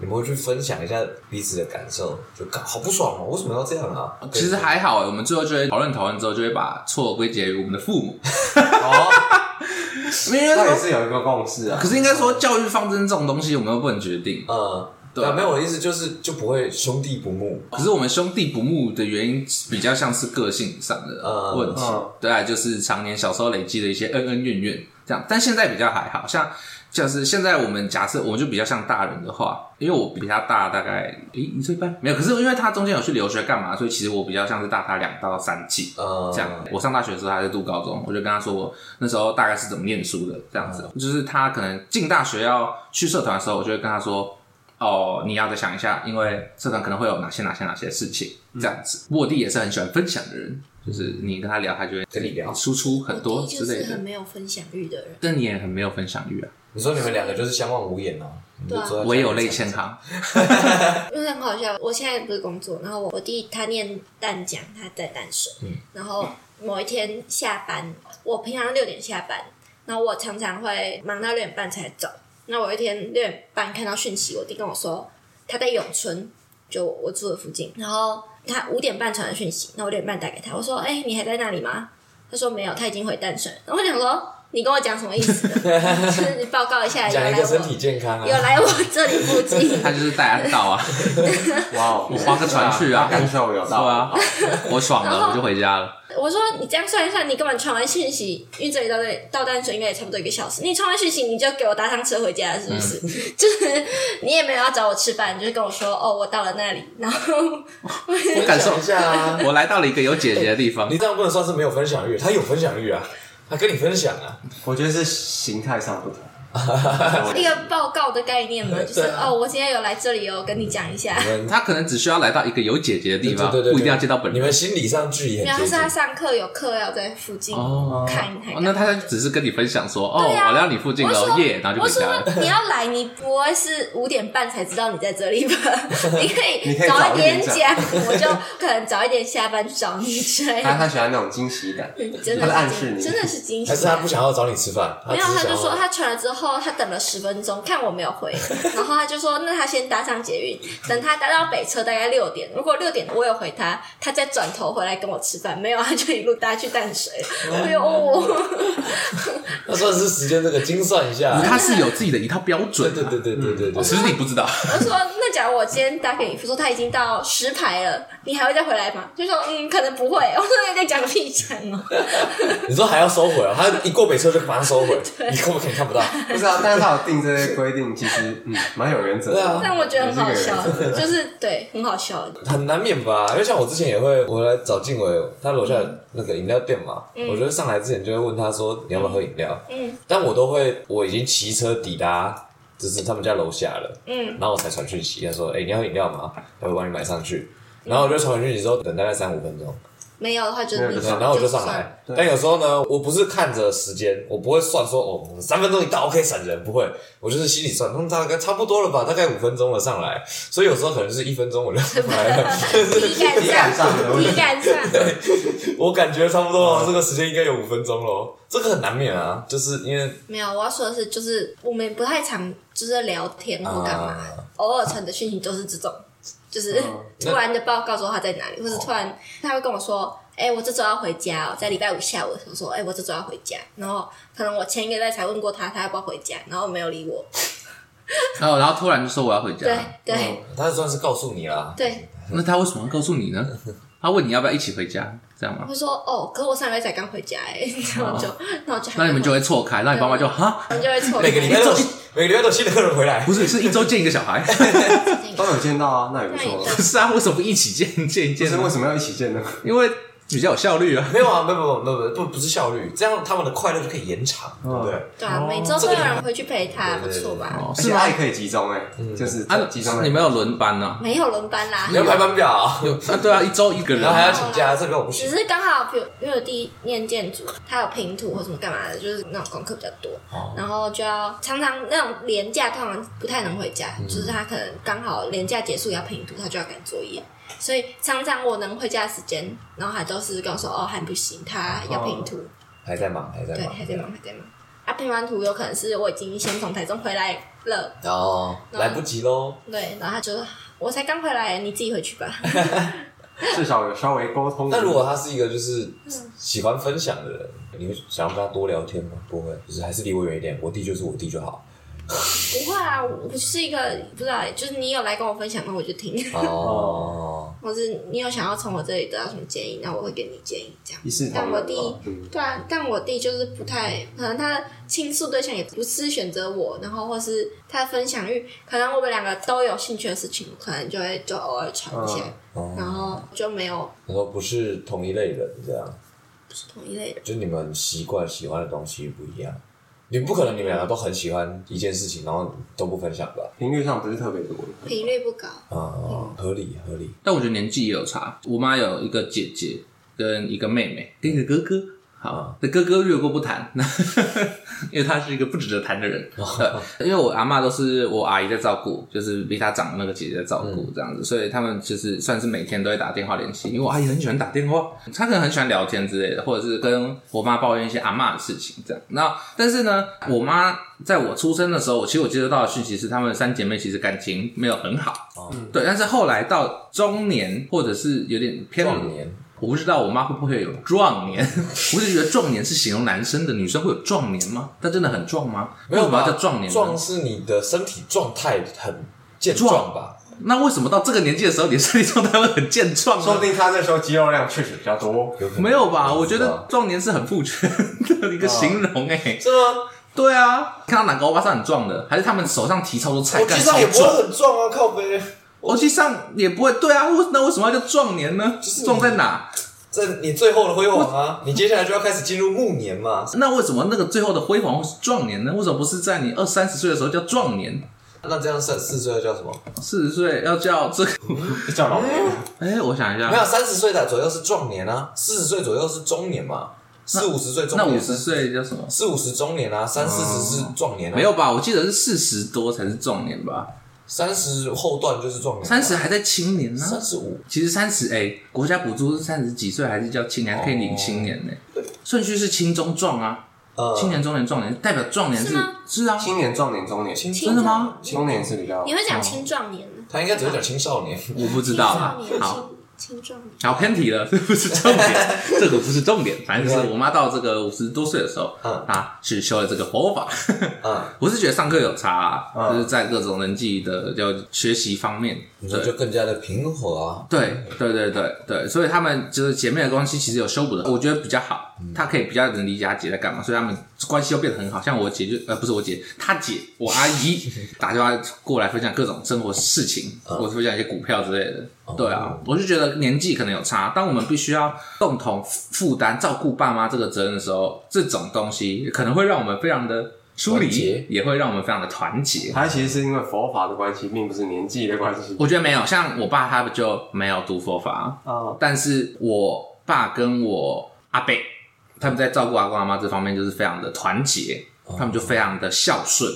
[SPEAKER 2] 你们会去分享一下彼此的感受，就好不爽哦！为什么要这样啊？
[SPEAKER 1] 其实还好，我们最后就会讨论讨论之后，就会把错归结于我们的父母。哦，
[SPEAKER 4] 因为那也是有一个共识啊。
[SPEAKER 1] 可是应该说，教育方针这种东西，我们又不能决定。
[SPEAKER 2] 嗯，对啊，没有我的意思，就是就不会兄弟不睦。
[SPEAKER 1] 可是我们兄弟不睦的原因，比较像是个性上的问题。对啊，就是常年小时候累积的一些恩恩怨怨这样。但现在比较还好，像。就是现在，我们假设我们就比较像大人的话，因为我比他大大概诶一岁半，没有。可是因为他中间有去留学干嘛，所以其实我比较像是大他两到三季。呃，这样。我上大学的时候还在读高中，我就跟他说我那时候大概是怎么念书的，这样子。就是他可能进大学要去社团的时候，我就会跟他说，哦，你要再想一下，因为社团可能会有哪些哪些哪些事情，这样子。我弟也是很喜欢分享的人。就是你跟他聊，他就会跟你聊，输出很多之类的。
[SPEAKER 3] 就是很没有分享欲的人，
[SPEAKER 1] 但你也很没有分享欲啊。
[SPEAKER 2] 你说你们两个就是相望无言哦。
[SPEAKER 3] 对啊，
[SPEAKER 1] 唯有泪千行。
[SPEAKER 3] 因为 很好笑，我现在不是工作，然后我弟他念淡江，他在淡水。嗯。然后某一天下班，我平常六点下班，然后我常常会忙到六点半才走。那我一天六点半看到讯息，我弟跟我说他在永春，就我住的附近，然后。他五点半传的讯息，那我六点半打给他，我说：“哎、欸，你还在那里吗？”他说：“没有，他已经回淡水。”然后我想说：“你跟我讲什么意思？就是你报告一下，
[SPEAKER 2] 讲一个身体健康啊，
[SPEAKER 3] 有来我这里附近。”
[SPEAKER 1] 他就是带安道啊！哇，我划个船去啊，
[SPEAKER 4] 感受有到
[SPEAKER 1] 啊，我爽了，我就回家了。
[SPEAKER 3] 我说你这样算一算，你根本传完讯息，因为这里到这到淡水应该也差不多一个小时。你传完讯息，你就给我搭上车回家了，是不是？嗯、就是你也没有要找我吃饭，你就是跟我说哦，我到了那里，然后
[SPEAKER 1] 我感受一下啊，我来到了一个有姐姐的地方。
[SPEAKER 2] 你这样不能算是没有分享欲，他有分享欲啊，他跟你分享啊。
[SPEAKER 4] 我觉得是形态上不同。
[SPEAKER 3] 一个报告的概念嘛，就是哦，我今天有来这里哦，跟你讲一下。
[SPEAKER 1] 他可能只需要来到一个有姐姐的地方，不一定要见到本人。
[SPEAKER 2] 你们心理上距离很近。
[SPEAKER 3] 没有，他是他上课有课要在附近看一看。
[SPEAKER 1] 那他只是跟你分享说，哦，我来到你附近了，耶，然后就回家了。
[SPEAKER 3] 你要来，你不会是五点半才知道你在这里吧？你可以早一点讲，我就可能早一点下班去找你之类的。
[SPEAKER 4] 他他喜欢那种惊喜感，
[SPEAKER 3] 真的
[SPEAKER 4] 暗示你，
[SPEAKER 3] 真的是惊喜。
[SPEAKER 2] 还是他不想要找你吃饭？
[SPEAKER 3] 没有，他就说他传了之后。后他等了十分钟，看我没有回，然后他就说：“那他先搭上捷运，等他搭到北车大概六点。如果六点我有回他，他再转头回来跟我吃饭。没有，他就一路搭去淡水。哎呦，
[SPEAKER 2] 他算是时间这个精算一下，
[SPEAKER 1] 他是有自己的一套标准。
[SPEAKER 2] 对对对对对对，
[SPEAKER 1] 其实你不知道。
[SPEAKER 3] 我说：那假如我今天打给你，说他已经到十排了，你还会再回来吗？就说：嗯，可能不会。我说：你在讲个屁讲哦。
[SPEAKER 2] 你说还要收回啊？他一过北车就马上收回，你根本可以看不到？
[SPEAKER 4] 不知道，但是他有定这些规定，其实嗯，蛮有原则的。对啊，
[SPEAKER 3] 但我觉得很好笑，就是对，很好笑。
[SPEAKER 2] 很难免吧？因为像我之前也会，我来找静伟，他楼下那个饮料店嘛，我觉得上来之前就会问他说，你要不要喝饮料？嗯，但我都会，我已经骑车抵达，就是他们家楼下了，嗯，然后我才传讯息，他说，哎，你要喝饮料吗？我会帮你买上去，然后我就传完讯息之后，等大概三五分钟。
[SPEAKER 3] 没有的话就然
[SPEAKER 2] 后我就上来。但有时候呢，我不是看着时间，我不会算说哦，三分钟一到，OK 闪人，不会，我就是心里算，嗯，大概差不多了吧，大概五分钟了上来，所以有时候可能是一分钟我就上来了，
[SPEAKER 3] 体感上，体感上，
[SPEAKER 2] 对，我感觉差不多了，这个时间应该有五分钟咯，这个很难免啊，就是因为
[SPEAKER 3] 没有，我要说的是，就是我们不太常就是聊天或干嘛，偶尔传的讯息都是这种。就是突然就报告说他在哪里，或者突然他会跟我说：“哎、欸，我这周要回家哦。”在礼拜五下午的时候说：“哎、欸，我这周要回家。”然后可能我前一个礼拜才问过他，他要不要回家，然后没有理我。
[SPEAKER 1] 然后，然后突然就说我要回家。
[SPEAKER 3] 对对、
[SPEAKER 2] 嗯，他算是告诉你了。
[SPEAKER 3] 对，
[SPEAKER 1] 那他为什么要告诉你呢？他问你要不要一起回家，这样吗？
[SPEAKER 3] 会说哦，可是我上个月才刚回家哎，然后就那我就
[SPEAKER 1] 那你们就会错开，那你爸妈就哈，
[SPEAKER 3] 你就会错开。
[SPEAKER 2] 每个礼拜都 每个礼拜都新的客人回来，
[SPEAKER 1] 不是是一周见一个小孩，
[SPEAKER 4] 都有见到啊，那也不错。
[SPEAKER 1] 不是啊，为什么不一起见见一见？
[SPEAKER 4] 为什么要一起见呢？
[SPEAKER 1] 因为。比较有效率啊？
[SPEAKER 2] 没有啊，没有没有没有不不是效率，这样他们的快乐就可以延长，对不对？
[SPEAKER 3] 对啊，每周都有人回去陪他，不错吧？
[SPEAKER 4] 是吗？也可以集中哎，就是啊，集中。
[SPEAKER 1] 你没有轮班呢？
[SPEAKER 3] 没有轮班啦，没
[SPEAKER 2] 有排班表。
[SPEAKER 1] 有啊，对啊，一周一个人，
[SPEAKER 2] 然后还要请假，这个我不行。
[SPEAKER 3] 只是刚好，比如因为我弟念建筑，他有拼图或什么干嘛的，就是那种功课比较多，然后就要常常那种连假，通常不太能回家，就是他可能刚好连假结束要拼图，他就要赶作业。所以常常我能回家的时间，然后还都是跟我说哦还不行，他要拼图，
[SPEAKER 2] 还在忙，还在忙，
[SPEAKER 3] 还在忙，还在忙。啊，拼完图有可能是我已经先从台中回来了，
[SPEAKER 2] 哦，来不及喽。
[SPEAKER 3] 对，然后他就说我才刚回来，你自己回去吧。
[SPEAKER 4] 至少有稍微沟通。
[SPEAKER 2] 那如果他是一个就是喜欢分享的人，你会想要跟他多聊天吗？不会，就是还是离我远一点。我弟就是我弟就好。
[SPEAKER 3] 不会啊，我是一个不知道，就是你有来跟我分享，那我就听。哦，或是你有想要从我这里得到什么建议，那我会给你建议这样。但我弟，对啊，但我弟就是不太可能，他的倾诉对象也不是选择我，然后或是他的分享欲，可能我们两个都有兴趣的事情，可能就会就偶尔传一下，然后就没有。
[SPEAKER 2] 我说不是同一类人，这样
[SPEAKER 3] 不是同一类人，
[SPEAKER 2] 就你们习惯喜欢的东西不一样。你不可能，你们两个都很喜欢一件事情，然后都不分享吧？频率上不是特别多，
[SPEAKER 3] 频率不高
[SPEAKER 2] 啊，合理合理。
[SPEAKER 1] 但我觉得年纪也有差。我妈有一个姐姐跟一个妹妹，跟一个哥哥。好，那哥哥略过不谈，因为他是一个不值得谈的人。因为我阿妈都是我阿姨在照顾，就是比他长的那个姐姐在照顾这样子，所以他们就是算是每天都会打电话联系。因为我阿姨很喜欢打电话，她可能很喜欢聊天之类的，或者是跟我妈抱怨一些阿妈的事情这样。那但是呢，我妈在我出生的时候，我其实我接收到的讯息是，她们三姐妹其实感情没有很好。嗯，对。但是后来到中年，或者是有点偏老年。我不知道我妈会不会有壮年，我就觉得壮年是形容男生的，女生会有壮年吗？她真的很壮吗？为什么要叫壮年？
[SPEAKER 2] 壮是你的身体状态很健壮吧？
[SPEAKER 1] 那为什么到这个年纪的时候，你的身体状态会很健壮呢？
[SPEAKER 4] 说不定他那时候肌肉量确实比较多。
[SPEAKER 1] 有没有吧？我觉得壮年是很父权的一个形容，欸，哎，
[SPEAKER 2] 是吗？
[SPEAKER 1] 对啊，看到哪个欧巴桑很壮的，还是他们手上提超多菜干？
[SPEAKER 2] 实际上也不会很壮啊，靠北。
[SPEAKER 1] 实际上也不会，对啊，那为什么要叫壮年呢？壮在哪？
[SPEAKER 2] 这你最后的辉煌啊！你接下来就要开始进入暮年嘛？
[SPEAKER 1] 那为什么那个最后的辉煌会是壮年呢？为什么不是在你二三十岁的时候叫壮年？
[SPEAKER 2] 那这样三四十岁要叫什么？
[SPEAKER 1] 四十岁要叫这个
[SPEAKER 4] 叫老年。
[SPEAKER 1] 哎，我想一下，
[SPEAKER 2] 没有三十岁的左右是壮年啊，四十岁左右是中年嘛，四五十岁中年。
[SPEAKER 1] 那五十岁叫什么？
[SPEAKER 2] 四五十中年啊，三四十是壮年啊。
[SPEAKER 1] 没有吧？我记得是四十多才是壮年吧。
[SPEAKER 2] 三十后段就是壮年，
[SPEAKER 1] 三十还在青年呢。
[SPEAKER 2] 三十五，其
[SPEAKER 1] 实三十哎，国家补助是三十几岁还是叫青年，还可以领青年呢？对，顺序是青中壮啊，青年、中年、壮年，代表壮年是是啊，
[SPEAKER 4] 青年、壮年、中年，
[SPEAKER 1] 真的吗？
[SPEAKER 4] 中年是比较，
[SPEAKER 3] 你会讲青壮年？
[SPEAKER 2] 他应该只会讲青少年，
[SPEAKER 1] 我不知道。啊。
[SPEAKER 3] 青壮年，
[SPEAKER 1] 好偏题了，这 不是重点，这个不是重点。反正就是我妈到这个五十多岁的时候，嗯，她去修了这个佛法，嗯，我是觉得上课有差啊，就是在各种人际的就学习方面，
[SPEAKER 2] 那，就更加的平和啊。
[SPEAKER 1] 对，对，对，对，对，所以他们就是姐妹的关系其实有修补的，我觉得比较好。她可以比较能理解她姐在干嘛，所以他们关系又变得很好。像我姐就呃不是我姐，她姐我阿姨 打电话过来分享各种生活事情，或者分享一些股票之类的。对啊，我就觉得年纪可能有差。当我们必须要共同负担照顾爸妈这个责任的时候，这种东西可能会让我们非常的疏离，也会让我们非常的团结。
[SPEAKER 4] 他其实是因为佛法的关系，并不是年纪的关系。
[SPEAKER 1] 我觉得没有，像我爸他就没有读佛法啊，但是我爸跟我阿伯他们在照顾阿公阿妈这方面就是非常的团结，他们就非常的孝顺，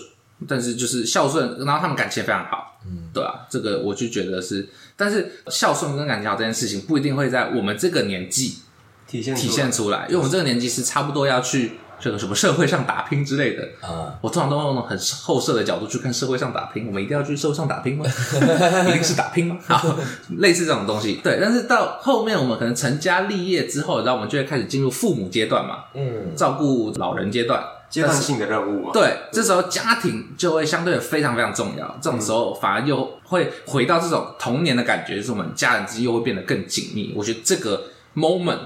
[SPEAKER 1] 但是就是孝顺，然后他们感情非常好。嗯，对啊，这个我就觉得是。但是孝顺跟感情好这件事情不一定会在我们这个年纪体现体现出来，因为我们这个年纪是差不多要去这个什么社会上打拼之类的啊，我通常都用那种很后设的角度去看社会上打拼。我们一定要去社会上打拼吗？一定是打拼吗？好，类似这种东西。对，但是到后面我们可能成家立业之后，然后我们就会开始进入父母阶段嘛，嗯，照顾老人阶段。
[SPEAKER 4] 阶段性的任务嘛，
[SPEAKER 1] 对，这时候家庭就会相对的非常非常重要。这种时候反而又会回到这种童年的感觉，就是我们家人之间又会变得更紧密。我觉得这个 moment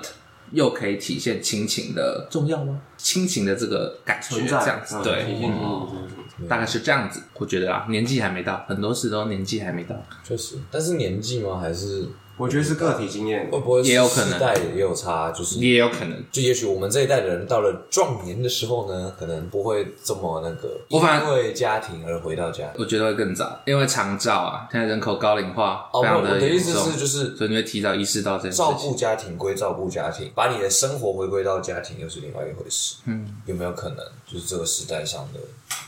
[SPEAKER 1] 又可以体现亲情的重要吗？亲情的这个感觉这样子，对，大概是这样子。我觉得啊，年纪还没到，很多事都年纪还没到。
[SPEAKER 2] 确实，但是年纪吗？还是？
[SPEAKER 4] 我觉得是个体经验，
[SPEAKER 2] 会不会也有可能，世代也有差，就是
[SPEAKER 1] 也有可能，
[SPEAKER 2] 就也许我们这一代的人到了壮年的时候呢，可能不会这么那个，因为家庭而回到家。
[SPEAKER 1] 我觉得会更早，因为长照啊，现在人口高龄化，非常的严重。
[SPEAKER 2] 我的意思是，就是
[SPEAKER 1] 所以你会提早意识到这样。
[SPEAKER 2] 照顾家庭归照顾家庭，把你的生活回归到家庭又是另外一回事。嗯，有没有可能，就是这个时代上的？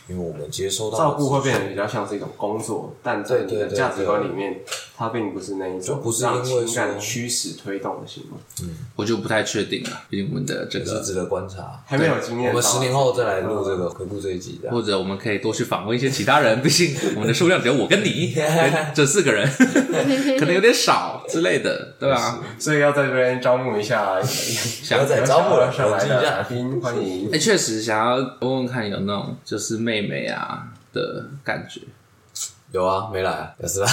[SPEAKER 2] 因为我们接收到
[SPEAKER 4] 照顾会变得比较像是一种工作，但在你的价值观里面，它并不是那一种让情感驱使推动的行为。
[SPEAKER 1] 嗯，我就不太确定了，毕竟我们的这个
[SPEAKER 2] 是值得观察，
[SPEAKER 4] 还没有经验。
[SPEAKER 2] 我们十年后再来录这个回顾这一集，
[SPEAKER 1] 或者我们可以多去访问一些其他人，毕竟我们的数量只有我跟你 这四个人，可能有点少之类的，对吧？
[SPEAKER 4] 所以要在这边招募一下，
[SPEAKER 2] 想 要再招募上来的嘉宾，欢迎。
[SPEAKER 1] 哎，确实想要问问看，有那种就是妹。妹妹啊的感觉，
[SPEAKER 2] 有啊，没来啊，也是来。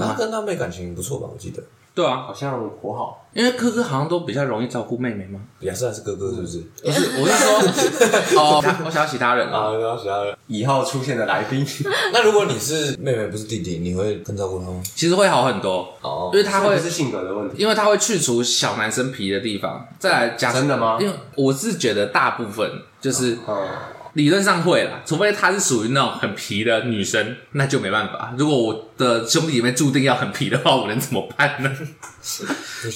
[SPEAKER 2] 他跟他妹感情不错吧？我记得。
[SPEAKER 1] 对啊，
[SPEAKER 4] 好像颇好。
[SPEAKER 1] 因为哥哥好像都比较容易照顾妹妹吗？
[SPEAKER 2] 也是还是哥哥是不是？
[SPEAKER 1] 不是，我是说，哦，我想要其他人啊，
[SPEAKER 2] 我想要其他人。
[SPEAKER 4] 以后出现的来宾。
[SPEAKER 2] 那如果你是妹妹，不是弟弟，你会更照顾他吗？
[SPEAKER 1] 其实会好很多哦，因为他会
[SPEAKER 4] 是性格的问题，
[SPEAKER 1] 因为他会去除小男生皮的地方。再来讲
[SPEAKER 4] 真的吗？
[SPEAKER 1] 因为我是觉得大部分就是。理论上会啦，除非她是属于那种很皮的女生，那就没办法。如果我的兄弟姐妹注定要很皮的话，我能怎么办呢？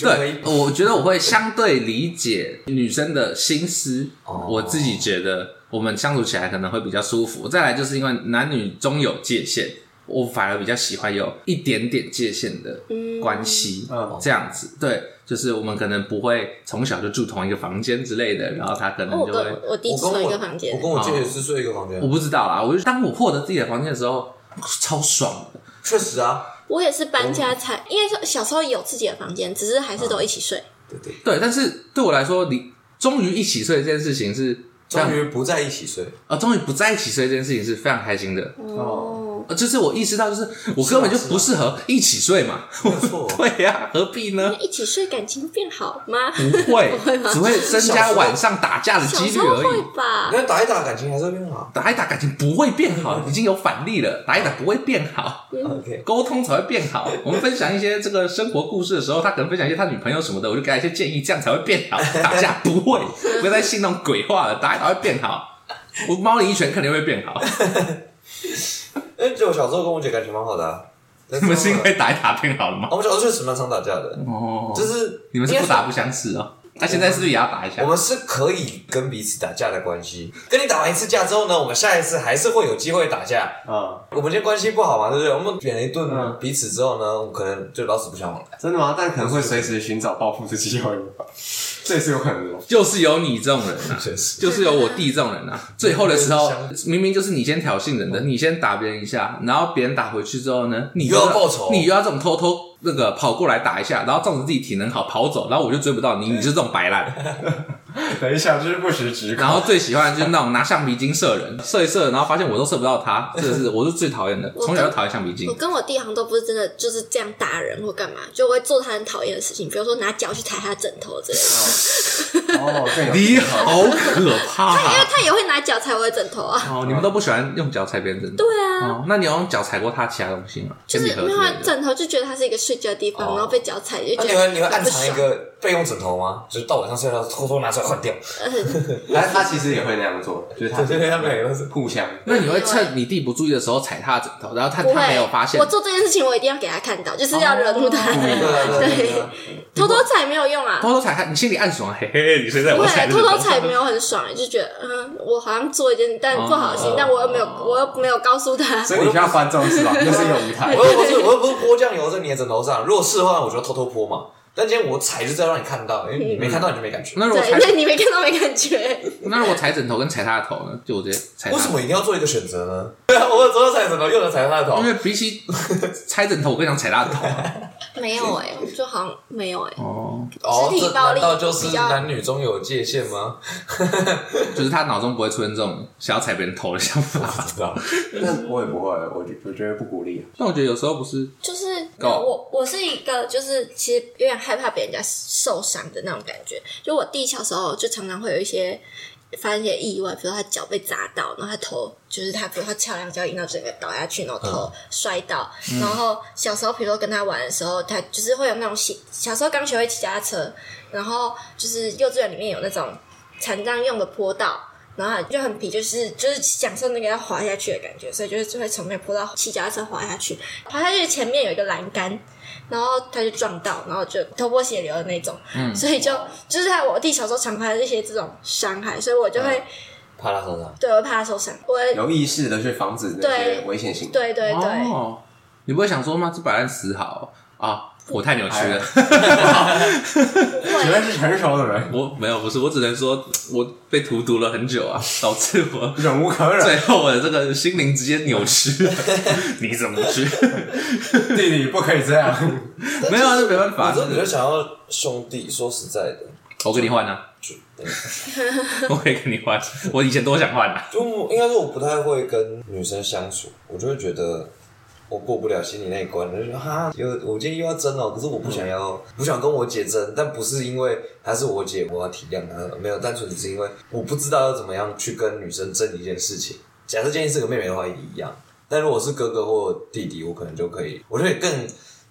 [SPEAKER 1] 对，我觉得我会相对理解女生的心思。哦，我自己觉得我们相处起来可能会比较舒服。再来就是因为男女中有界限。我反而比较喜欢有一点点界限的关系，嗯，这样子，对，就是我们可能不会从小就住同一个房间之类的，然后他可能就会，
[SPEAKER 3] 我，我弟睡一个房间，
[SPEAKER 2] 我跟我姐也是睡一个房间，
[SPEAKER 1] 我不知道啦，我就当我获得自己的房间的时候，超爽的，
[SPEAKER 2] 确实啊，
[SPEAKER 3] 我也是搬家才，因为小时候有自己的房间，只是还是都一起睡，
[SPEAKER 2] 对对。
[SPEAKER 1] 对，但是对我来说，你终于一起睡这件事情是，
[SPEAKER 2] 终于不在一起睡，
[SPEAKER 1] 啊，终于不在一起睡这件事情是非常开心的，哦。就是我意识到，就是我根本就不适合一起睡嘛。
[SPEAKER 2] 没错，
[SPEAKER 1] 对呀，何必呢？
[SPEAKER 3] 一起睡感情变好吗？
[SPEAKER 1] 不会，只会增加晚上打架的几率而已。
[SPEAKER 3] 会吧？
[SPEAKER 2] 那打一打感情还是会变好？
[SPEAKER 1] 打一打感情不会变好，已经有反例了。打一打不会变好，OK，沟通才会变好。我们分享一些这个生活故事的时候，他可能分享一些他女朋友什么的，我就给他一些建议，这样才会变好。打架不会，不要再信那种鬼话了。打一打会变好，我猫你一拳肯定会变好。
[SPEAKER 2] 哎，就我小时候跟我姐感情蛮好的啊。
[SPEAKER 1] 你们是因为打一打变好了吗？
[SPEAKER 2] 我们小时候确实蛮常打架的。哦，就是
[SPEAKER 1] 你们是不打不相识哦。那现在是不是也要打一下？
[SPEAKER 2] 我们是可以跟彼此打架的关系。跟你打完一次架之后呢，我们下一次还是会有机会打架。啊，我们今天关系不好嘛，对不对？我们扁了一顿彼此之后呢，我可能就老死不相往来。
[SPEAKER 4] 真的吗？但可能会随时寻找报复的机会。这也是有可能的，
[SPEAKER 1] 就是有你这种人啊，就是有我弟这种人啊。最后的时候，明明就是你先挑衅人的，你先打别人一下，然后别人打回去之后呢，你
[SPEAKER 2] 又要报仇，
[SPEAKER 1] 你又要这种偷偷那个跑过来打一下，然后仗着自己体能好跑走，然后我就追不到你，你是这种白烂。
[SPEAKER 4] 等一下，就是不时之考。
[SPEAKER 1] 然后最喜欢就是那种拿橡皮筋射人，射一射，然后发现我都射不到他，这是我是最讨厌的，从小就讨厌橡皮筋。
[SPEAKER 3] 我跟我弟好像都不是真的就是这样打人或干嘛，就会做他很讨厌的事情，比如说拿脚去踩他枕头之类的。
[SPEAKER 1] 哦，你好可怕！
[SPEAKER 3] 他因为他也会拿脚踩我的枕头啊。
[SPEAKER 1] 哦，你们都不喜欢用脚踩别人枕头？
[SPEAKER 3] 对啊。
[SPEAKER 1] 那你要用脚踩过他其他东西吗？
[SPEAKER 3] 就是因为他枕头就觉得他是一个睡觉的地方，然后被脚踩就觉得。
[SPEAKER 2] 那你会你会暗藏一个备用枕头吗？就是到晚上睡觉偷偷拿出来换掉。
[SPEAKER 4] 他他其实也会那样做，就是他他们也是互相。
[SPEAKER 1] 那你会趁你弟不注意的时候踩他的枕头，然后他他没有发现。
[SPEAKER 3] 我做这件事情，我一定要给他看到，就是要惹怒他。对，偷偷踩没有用啊。
[SPEAKER 1] 偷偷踩他，你心里暗爽，嘿嘿，你睡在我踩。
[SPEAKER 3] 偷偷踩没有很爽，就觉得嗯，我好像做一件但不好心，但我又没有，我又没有告诉他。
[SPEAKER 4] 所以你需要观众是吧？就是有舞台。
[SPEAKER 2] 我又不是，我又不是泼酱油在你的枕头上。如果是的话，我就偷偷泼嘛。但今天我踩就是要让你看到，因为你没看到你就没感觉。
[SPEAKER 1] 那如果踩，
[SPEAKER 3] 你没看到没感觉。
[SPEAKER 1] 那如果踩枕头跟踩他的头呢？就我直接踩。
[SPEAKER 2] 为什么一定要做一个选择呢？对啊，我左手踩枕头，右手踩他的头。
[SPEAKER 1] 因为比起 踩枕头，我更想踩他的头。
[SPEAKER 3] 没有哎，就好像没有哎。
[SPEAKER 1] 哦
[SPEAKER 2] 哦，这难道就是男女中有界限吗？
[SPEAKER 1] 就是他脑中不会出现这种想要踩别人头的想法。
[SPEAKER 2] 不知道，
[SPEAKER 4] 那我也不会，我觉我觉得不鼓励。
[SPEAKER 1] 但我觉得有时候不是，
[SPEAKER 3] 就是我我是一个，就是其实有点害怕别人家受伤的那种感觉。就我弟小时候就常常会有一些发生一些意外，比如他脚被砸到，然后他头就是他，比如他翘两脚，引到整个倒下去，然后头摔到。嗯、然后小时候，比如说跟他玩的时候，他就是会有那种小小时候刚学会骑脚踏车，然后就是幼稚园里面有那种残障用的坡道。然后就很皮，就是就是享受那个要滑下去的感觉，所以就是就会从那个坡道骑脚踏车滑下去，滑下去前面有一个栏杆，然后他就撞到，然后就头破血流的那种，嗯，所以就就是他我弟小时候常拍的一些这种伤害，所以我就会、嗯、
[SPEAKER 2] 怕他受伤，
[SPEAKER 3] 对，我会怕他受伤，我会
[SPEAKER 4] 有意识的去防止那些危险性，
[SPEAKER 3] 对对对，对，
[SPEAKER 1] 哦，你不会想说吗？这摆烂死好啊。我太扭曲了，
[SPEAKER 4] 原来是成熟的人。
[SPEAKER 1] 我没有，不是，我只能说，我被荼毒了很久啊，导致我
[SPEAKER 4] 忍无可忍，
[SPEAKER 1] 最后我的这个心灵直接扭曲。你怎么去？
[SPEAKER 4] 弟弟不可以这样。
[SPEAKER 1] 没有啊，这没办法。
[SPEAKER 2] 我比较想要兄弟。说实在的，
[SPEAKER 1] 我跟你换啊。我可以跟你换。我以前多想换啊。
[SPEAKER 2] 就应该说，我不太会跟女生相处，我就会觉得。我过不了心里那一关，就说哈，又我今天又要争了，可是我不想要，嗯、不想跟我姐争，但不是因为她是我姐，我要体谅她，没有，单纯只是因为我不知道要怎么样去跟女生争一件事情。假设今天是个妹妹的话，也一样，但如果是哥哥或弟弟，我可能就可以，我就可以更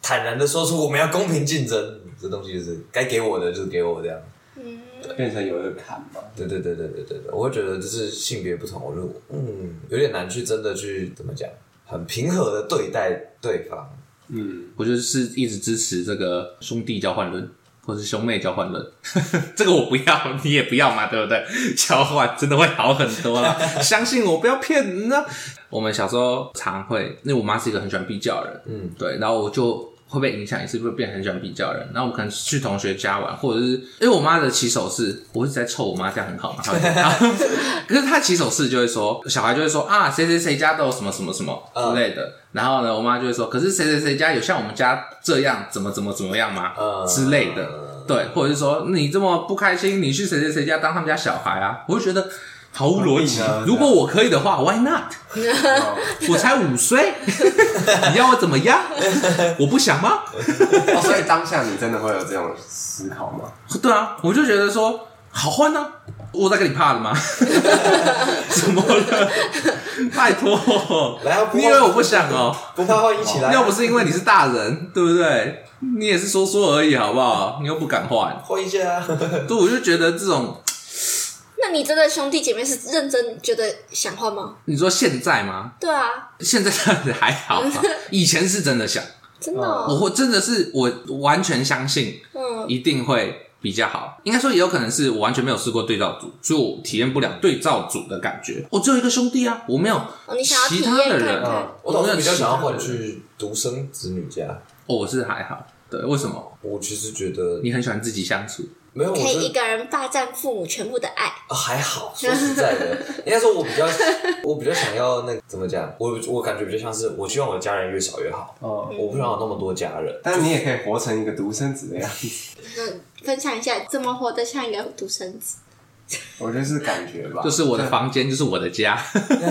[SPEAKER 2] 坦然的说出我们要公平竞争，这东西就是该给我的就是给我这样，
[SPEAKER 3] 嗯，
[SPEAKER 4] 变成有一个坎嘛。
[SPEAKER 2] 对对对对对对对，我会觉得就是性别不同，我就嗯有点难去真的去怎么讲。很平和的对待对方，
[SPEAKER 1] 嗯，我就是一直支持这个兄弟交换论，或是兄妹交换论，这个我不要，你也不要嘛，对不对？交换真的会好很多了，相信我，不要骗人啊。我们小时候常会，因为我妈是一个很喜欢比较的人，嗯，对，然后我就。会被影响，也是会变很喜欢比较人。然后我可能去同学家玩，或者是因为我妈的起手式，我一直在臭我妈，这样很好嘛。可是她起手式就会说，小孩就会说啊，谁谁谁家都有什么什么什么之类的。然后呢，我妈就会说，可是谁谁谁家有像我们家这样怎么怎么怎么样吗？之类的。对，或者是说你这么不开心，你去谁谁谁家当他们家小孩啊？我就觉得。毫无逻辑。如果我可以的话，Why not？我才五岁，你要我怎么样？我不想吗？
[SPEAKER 4] 所以当下你真的会有这种思考吗？
[SPEAKER 1] 对啊，我就觉得说好换呢。我在跟你怕了吗？怎么了？拜托，你以为我不想哦？
[SPEAKER 2] 不怕换一起来。
[SPEAKER 1] 要不是因为你是大人，对不对？你也是说说而已，好不好？你又不敢换，
[SPEAKER 2] 换一下啊。
[SPEAKER 1] 对，我就觉得这种。
[SPEAKER 3] 那你真的兄弟姐妹是认真觉得想换吗？
[SPEAKER 1] 你说现在吗？
[SPEAKER 3] 对啊，
[SPEAKER 1] 现在这样子还好，以前是真的想，
[SPEAKER 3] 真的、哦，
[SPEAKER 1] 我会真的是我完全相信，嗯，一定会比较好。应该说也有可能是我完全没有试过对照组，所以我体验不了对照组的感觉。我只有一个兄弟啊，我没有其他的人，
[SPEAKER 2] 我倒是比较想要换去独生子女家。
[SPEAKER 1] 哦，我是还好，对，为什么？
[SPEAKER 2] 我其实觉得
[SPEAKER 1] 你很喜欢自己相处。
[SPEAKER 2] 没有，
[SPEAKER 3] 可以一个人霸占父母全部的爱。
[SPEAKER 2] 哦，还好，说实在的，应该说，我比较，我比较想要那个怎么讲？我我感觉比较像是，我希望我的家人越少越好。哦，我不想有那么多家人，
[SPEAKER 4] 但是你也可以活成一个独生子的样子。
[SPEAKER 3] 嗯，分享一下怎么活得像一个独生子。
[SPEAKER 4] 我觉得是感觉吧，
[SPEAKER 1] 就是我的房间就是我的家，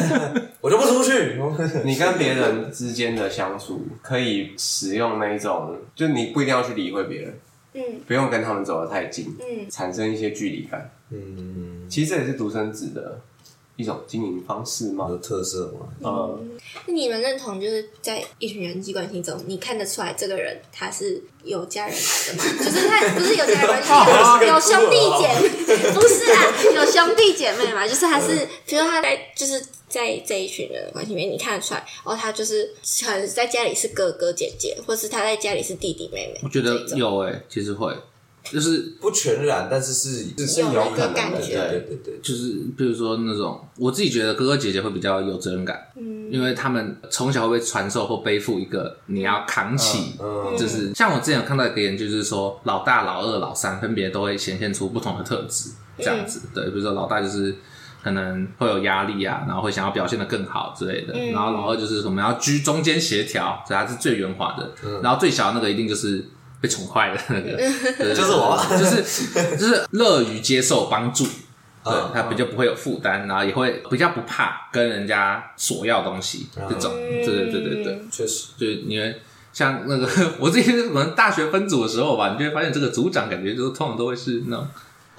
[SPEAKER 2] 我就不出去。
[SPEAKER 4] 你跟别人之间的相处，可以使用那一种，就你不一定要去理会别人。
[SPEAKER 3] 嗯，
[SPEAKER 4] 不用跟他们走得太近，
[SPEAKER 3] 嗯，
[SPEAKER 4] 产生一些距离感，嗯，其实这也是独生子的一种经营方式嘛，
[SPEAKER 2] 有特色嘛，
[SPEAKER 3] 嗯，那你们认同就是在一群人际关系中，你看得出来这个人他是有家人来的吗？就是他不是有家人关系，有兄弟姐妹，不是啊，有兄弟姐妹嘛？就是他是，比如他在就是。在这一群人的关系里面，你看得出来，哦，他就是可能在家里是哥哥姐姐，或是他在家里是弟弟妹妹。
[SPEAKER 1] 我觉得有诶、欸，其实会，就是
[SPEAKER 2] 不全然，但是是是
[SPEAKER 3] 有
[SPEAKER 2] 有
[SPEAKER 3] 一个感觉
[SPEAKER 2] 对对对对，
[SPEAKER 1] 就是比如说那种，我自己觉得哥哥姐姐会比较有责任感，嗯，因为他们从小会被传授或背负一个你要扛起，嗯，就是像我之前有看到一个研究，就是说老大、老二、老三分别都会显现出不同的特质，这样子，对，比如说老大就是。可能会有压力啊，然后会想要表现的更好之类的。嗯、然后老二就是我们要居中间协调，所以他是最圆滑的。嗯、然后最小的那个一定就是被宠坏的那个，对
[SPEAKER 2] 就是我，
[SPEAKER 1] 就是就是乐于接受帮助，对，他比较不会有负担，然后也会比较不怕跟人家索要东西、嗯、这种。对对对对对，
[SPEAKER 2] 确实，
[SPEAKER 1] 就是因为像那个 我自己可能大学分组的时候吧，你就会发现这个组长感觉就是通常都会是那种。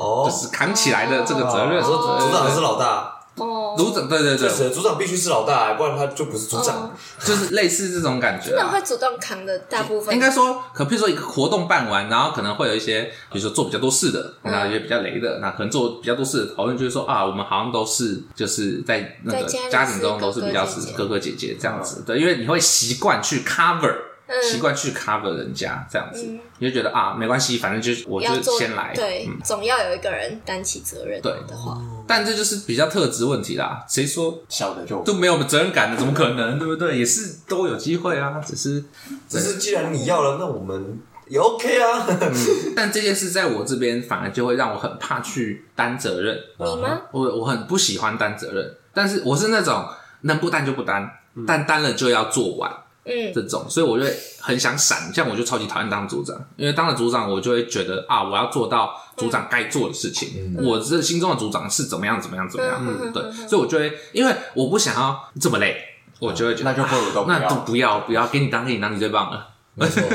[SPEAKER 1] 哦，就是扛起来的这个责任。
[SPEAKER 2] 说组长是老大。
[SPEAKER 3] 哦，
[SPEAKER 1] 组长，对对对，
[SPEAKER 2] 组长必须是老大，不然他就不是组长。
[SPEAKER 1] 就是类似这种感觉。
[SPEAKER 3] 组长会主动扛的大部分。
[SPEAKER 1] 应该说，可比如说一个活动办完，然后可能会有一些，比如说做比较多事的，然后一些比较雷的，那可能做比较多事的讨论，就是说啊，我们好像都是就是在那个家庭中都是比较是哥哥姐姐这样子。对，因为你会习惯去 cover。习惯去 cover 人家这样子，你就觉得啊，没关系，反正就是我就先来，
[SPEAKER 3] 对，总要有一个人担起责任，对的话，
[SPEAKER 1] 但这就是比较特质问题啦。谁说
[SPEAKER 4] 小的就
[SPEAKER 1] 都没有责任感的？怎么可能？对不对？也是都有机会啊，只是
[SPEAKER 2] 只是既然你要了，那我们也 OK 啊。
[SPEAKER 1] 但这件事在我这边反而就会让我很怕去担责任。
[SPEAKER 3] 你吗？
[SPEAKER 1] 我我很不喜欢担责任，但是我是那种能不担就不担，但担了就要做完。嗯，这种，所以我就会很想闪，像我就超级讨厌当组长，因为当了组长，我就会觉得啊，我要做到组长该做的事情，嗯、我这心中的组长是怎么样怎么样怎么样，嗯，对，所以我就会，因为我不想要这么累，我就会觉得，
[SPEAKER 4] 那就不如都不要，
[SPEAKER 1] 那都不要不要，给你当给你当，你最棒了，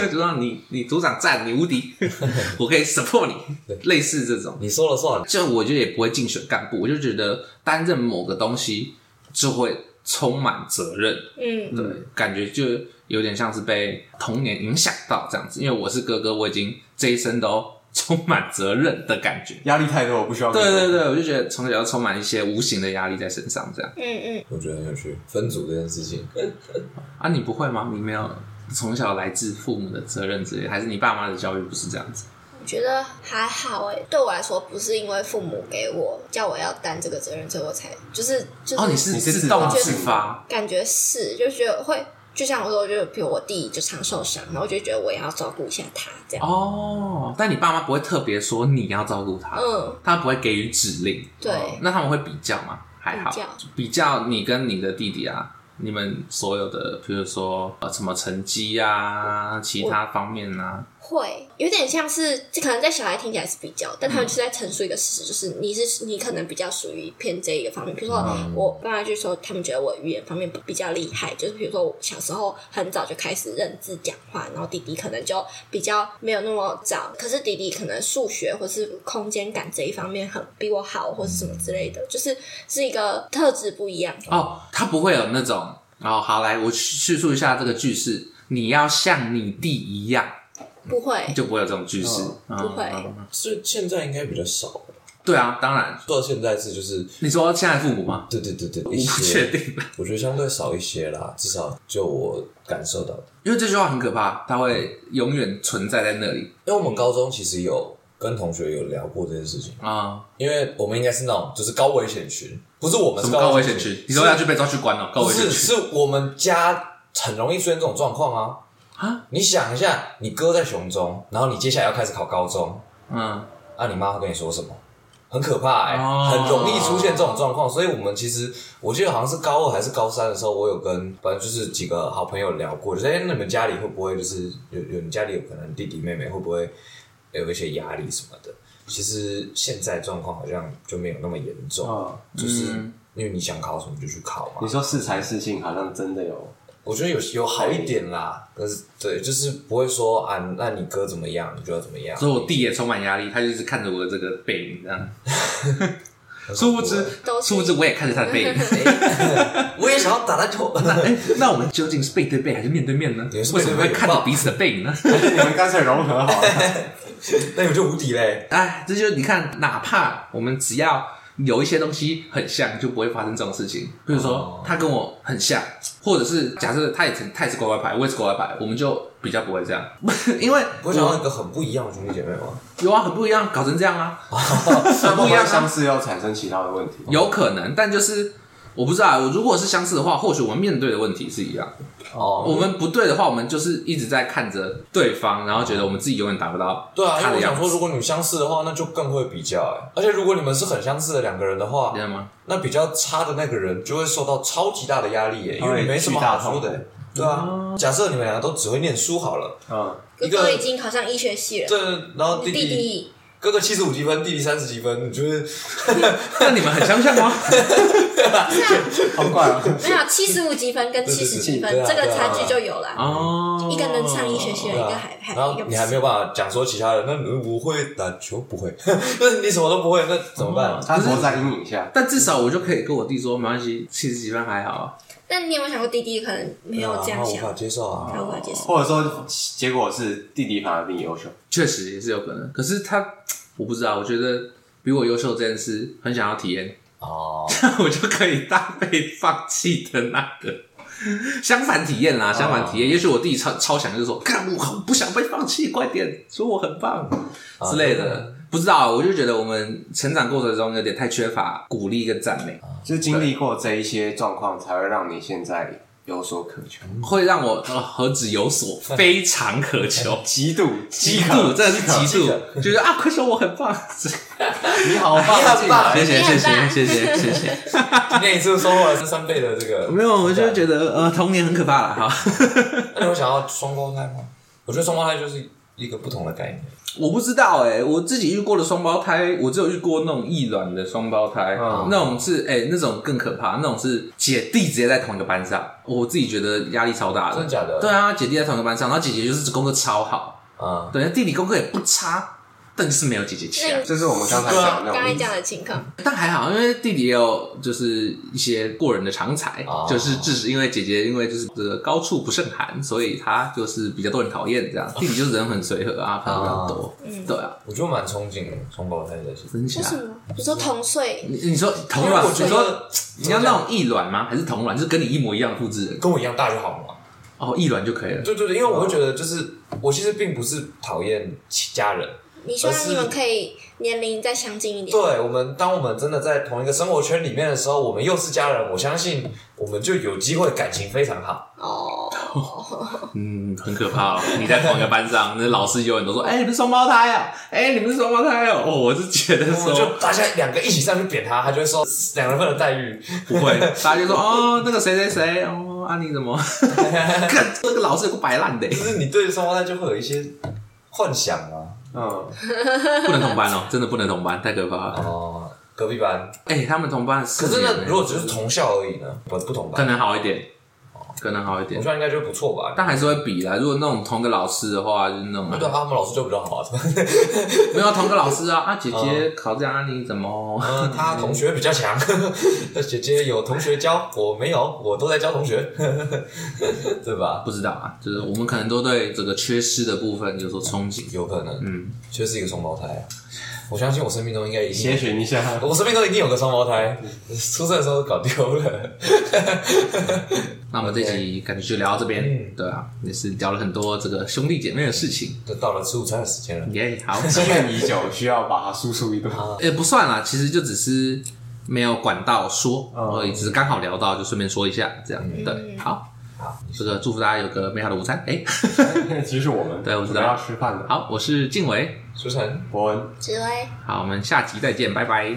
[SPEAKER 1] 组长 你你组长赞，你无敌，我可以 support 你，类似这种，
[SPEAKER 2] 你说了算，
[SPEAKER 1] 就我就也不会竞选干部，我就觉得担任某个东西就会。充满责任，嗯，对，感觉就有点像是被童年影响到这样子。因为我是哥哥，我已经这一生都充满责任的感觉，
[SPEAKER 4] 压力太多，我不需要。
[SPEAKER 1] 对对对，我就觉得从小要充满一些无形的压力在身上，这样。
[SPEAKER 3] 嗯嗯，
[SPEAKER 2] 我觉得很有趣，分组这件事情。
[SPEAKER 1] 啊，你不会吗？你没有从小来自父母的责任之类，还是你爸妈的教育不是这样子？
[SPEAKER 3] 觉得还好哎，对我来说不是因为父母给我叫我要担这个责任，所以我才就是就是
[SPEAKER 1] 哦，你是自动自发，
[SPEAKER 3] 感觉是就觉得会，就像我说，就比如我弟就常受伤，然后我就觉得我也要照顾一下他这样。
[SPEAKER 1] 哦，但你爸妈不会特别说你要照顾他，嗯，他不会给予指令，
[SPEAKER 3] 对，
[SPEAKER 1] 那他们会比较吗？还好，比较你跟你的弟弟啊，你们所有的，比如说呃什么成绩啊，其他方面啊。
[SPEAKER 3] 会有点像是，这可能在小孩听起来是比较，但他们是在陈述一个事实，就是你是你可能比较属于偏这一个方面。比如说，我爸妈就说他们觉得我语言方面比较厉害，就是比如说我小时候很早就开始认字讲话，然后弟弟可能就比较没有那么早。可是弟弟可能数学或是空间感这一方面很比我好，或是什么之类的，就是是一个特质不一样。
[SPEAKER 1] 哦，他不会有那种哦，好，来我叙述一下这个句式，你要像你弟一样。
[SPEAKER 3] 不会，
[SPEAKER 1] 就不会有这种句式。
[SPEAKER 3] 不会，
[SPEAKER 2] 是现在应该比较少。
[SPEAKER 1] 对啊，当然，
[SPEAKER 2] 说到现在是就是
[SPEAKER 1] 你说现在父母吗？
[SPEAKER 2] 对对对对，
[SPEAKER 1] 我不确定。
[SPEAKER 2] 我觉得相对少一些啦，至少就我感受到的。
[SPEAKER 1] 因为这句话很可怕，它会永远存在在那里。
[SPEAKER 2] 因为我们高中其实有跟同学有聊过这件事情啊，因为我们应该是那种就是高危险群，不是我们是
[SPEAKER 1] 高危险区，你说要去被抓去关了，高危险区
[SPEAKER 2] 是我们家很容易出现这种状况啊。啊！你想一下，你哥在雄中，然后你接下来要开始考高中，嗯，啊，你妈会跟你说什么？很可怕哎、欸，哦、很容易出现这种状况。所以，我们其实我记得好像是高二还是高三的时候，我有跟反正就是几个好朋友聊过，就是哎，那你们家里会不会就是有有你家里有可能弟弟妹妹会不会有一些压力什么的？其实现在状况好像就没有那么严重，哦、就是因为你想考什么就去考嘛。
[SPEAKER 4] 你说适才适性好像真的有。
[SPEAKER 2] 我觉得有有好一点啦，但是对，就是不会说啊，那你哥怎么样，你就要怎么样。
[SPEAKER 1] 所以我弟也充满压力，他就是看着我的这个背影这样。殊不知，殊不知我也看着他的背影。
[SPEAKER 2] 我也想要打篮球。
[SPEAKER 1] 那 那我们究竟是背对背还是面对面呢？为什么会看到彼此的背影呢？
[SPEAKER 4] 你们刚才融合好了，
[SPEAKER 2] 那你们就无敌嘞！
[SPEAKER 1] 哎，这就你看，哪怕我们只要有一些东西很像，就不会发生这种事情。比如说他跟我很像，或者是假设他也他也是乖乖牌，我也是乖乖牌，我们就比较不会这样，因为
[SPEAKER 2] 我想问一个很不一样的兄弟姐妹吗？
[SPEAKER 1] 有啊，很不一样，搞成这样啊，
[SPEAKER 4] 很不一样，相似要产生其他的问题，
[SPEAKER 1] 有可能，但就是。我不知道，如果是相似的话，或许我们面对的问题是一样的。哦，我们不对的话，我们就是一直在看着对方，然后觉得我们自己永远达不到。
[SPEAKER 2] 对啊，因为我想说，如果你们相似的话，那就更会比较哎。而且如果你们是很相似的两个人的话，
[SPEAKER 1] 知道吗？
[SPEAKER 2] 那比较差的那个人就会受到超级大的压力耶，因为你没什么好说的。对啊，假设你们两个都只会念书好了，
[SPEAKER 3] 嗯，一个已经考上医学系了，
[SPEAKER 2] 对，然后弟弟。哥哥七十五积分，弟弟三十几分，你觉得？
[SPEAKER 1] 那你们很相像吗？
[SPEAKER 4] 好怪啊！
[SPEAKER 3] 没有七十五积分跟七十几分，这个差距就有了。哦，一个能上医学系，一个还还，
[SPEAKER 2] 然后你还没有办法讲说其他的。那我会打球不会，那你什么都不会，那怎么办？
[SPEAKER 4] 他活在阴影下。
[SPEAKER 1] 但至少我就可以跟我弟说，没关系，七十几分还好。
[SPEAKER 3] 但你有没有想过，弟弟可能没有这样想，他无
[SPEAKER 2] 法接受啊，
[SPEAKER 3] 他无法接受。
[SPEAKER 4] 或者说，结果是弟弟反而比你优秀，
[SPEAKER 1] 确实也是有可能。可是他。我不知道，我觉得比我优秀这件事很想要体验哦，这 样我就可以大被放弃的那个。相反体验啦，相反体验。也许我弟超超想，就是说，看我不想被放弃，快点说我很棒之类的。不知道，我就觉得我们成长过程中有点太缺乏鼓励跟赞美，
[SPEAKER 4] 就经历过这一些状况，才会让你现在。有所渴求，
[SPEAKER 1] 会让我呃何止有所 非常渴求，
[SPEAKER 4] 极度
[SPEAKER 1] 极度，真的是极度，觉得啊，快说我很棒，
[SPEAKER 2] 你好棒，
[SPEAKER 1] 谢谢谢谢谢谢 谢谢，
[SPEAKER 2] 今天你是不是收获了三倍的这个？
[SPEAKER 1] 没有，我就觉得呃童年很可怕了哈。
[SPEAKER 2] 那你想要双胞胎吗？我觉得双胞胎就是一个不同的概念。
[SPEAKER 1] 我不知道哎、欸，我自己遇过的双胞胎，我只有遇过那种异卵的双胞胎，嗯、那种是哎、欸，那种更可怕，那种是姐弟直接在同一个班上，我自己觉得压力超大的。
[SPEAKER 2] 真的假的？
[SPEAKER 1] 对啊，姐弟在同一个班上，然后姐姐就是功课超好，嗯，对，弟弟功课也不差。但是没有姐姐强，
[SPEAKER 4] 这是我们刚才讲的那种。
[SPEAKER 3] 刚才讲的情况，
[SPEAKER 1] 但还好，因为弟弟也有就是一些过人的长才，就是致使因为姐姐因为就是这个高处不胜寒，所以他就是比较多人讨厌这样。弟弟就是人很随和啊，朋友比较多。嗯，对啊，
[SPEAKER 2] 我觉得蛮憧憬的，双胞胎的
[SPEAKER 1] 分享。
[SPEAKER 3] 为什么？你说同岁？
[SPEAKER 1] 你你说同卵？你说你要那种异卵吗？还是同卵？就是跟你一模一样复制人，
[SPEAKER 2] 跟我一样大就好了嘛。
[SPEAKER 1] 哦，异卵就可以了。
[SPEAKER 2] 对对对，因为我会觉得就是我其实并不是讨厌家人。
[SPEAKER 3] 你希望你们可以年龄再相近一点。
[SPEAKER 2] 对，我们当我们真的在同一个生活圈里面的时候，我们又是家人，我相信我们就有机会感情非常好。哦，
[SPEAKER 1] 嗯，很可怕哦！你在同一个班上，那老师永远都说：“哎，你们是双胞胎啊！哎，你们是双胞胎哦！”哦，我是觉得说，
[SPEAKER 2] 就大家两个一起上去扁他，他就会说两人份的待遇
[SPEAKER 1] 不会，大家就说：“哦，那个谁谁谁哦，安妮怎么？看这个老师有个摆烂的。”
[SPEAKER 2] 就是你对双胞胎就会有一些幻想啊。
[SPEAKER 1] 嗯，不能同班哦，真的不能同班，太可怕了。
[SPEAKER 2] 哦，隔壁班，
[SPEAKER 1] 哎，他们同班，
[SPEAKER 2] 可是那如果只是同校而已呢？不，不同班，
[SPEAKER 1] 可能好一点。可能好一点，
[SPEAKER 2] 我觉得应该就不错吧。
[SPEAKER 1] 但还是会比啦。如果那种同个老师的话，就是那种。
[SPEAKER 2] 对，他们老师就比较好啊。
[SPEAKER 1] 没有同个老师啊，啊，姐姐考这样，啊，你怎么？
[SPEAKER 2] 嗯，他同学比较强。姐姐有同学教，我没有，我都在教同学，对吧？
[SPEAKER 1] 不知道啊，就是我们可能都对这个缺失的部分有所憧憬，
[SPEAKER 2] 有可能，嗯，缺失一个双胞胎。我相信我生命中应该一定
[SPEAKER 4] 先选一下，
[SPEAKER 2] 我生命中一定有个双胞胎，出生的时候搞丢了。
[SPEAKER 1] 那我们这集感觉就聊到这边，嗯、对啊，也是聊了很多这个兄弟姐妹的事情。
[SPEAKER 2] 就到了吃午餐的时间了，
[SPEAKER 1] 耶好，
[SPEAKER 4] 积怨已久，需要把它输出一顿。
[SPEAKER 1] 也不算啦，其实就只是没有管道说而已，只是刚好聊到，就顺便说一下这样。嗯、对，好。好，这个祝福大家有个美好的午餐。哎，
[SPEAKER 4] 其实我们
[SPEAKER 1] 对，我知道
[SPEAKER 4] 要吃饭了。
[SPEAKER 1] 好，我是静伟，
[SPEAKER 2] 书晨，
[SPEAKER 4] 博文，
[SPEAKER 3] 紫薇。
[SPEAKER 1] 好，我们下集再见，拜拜。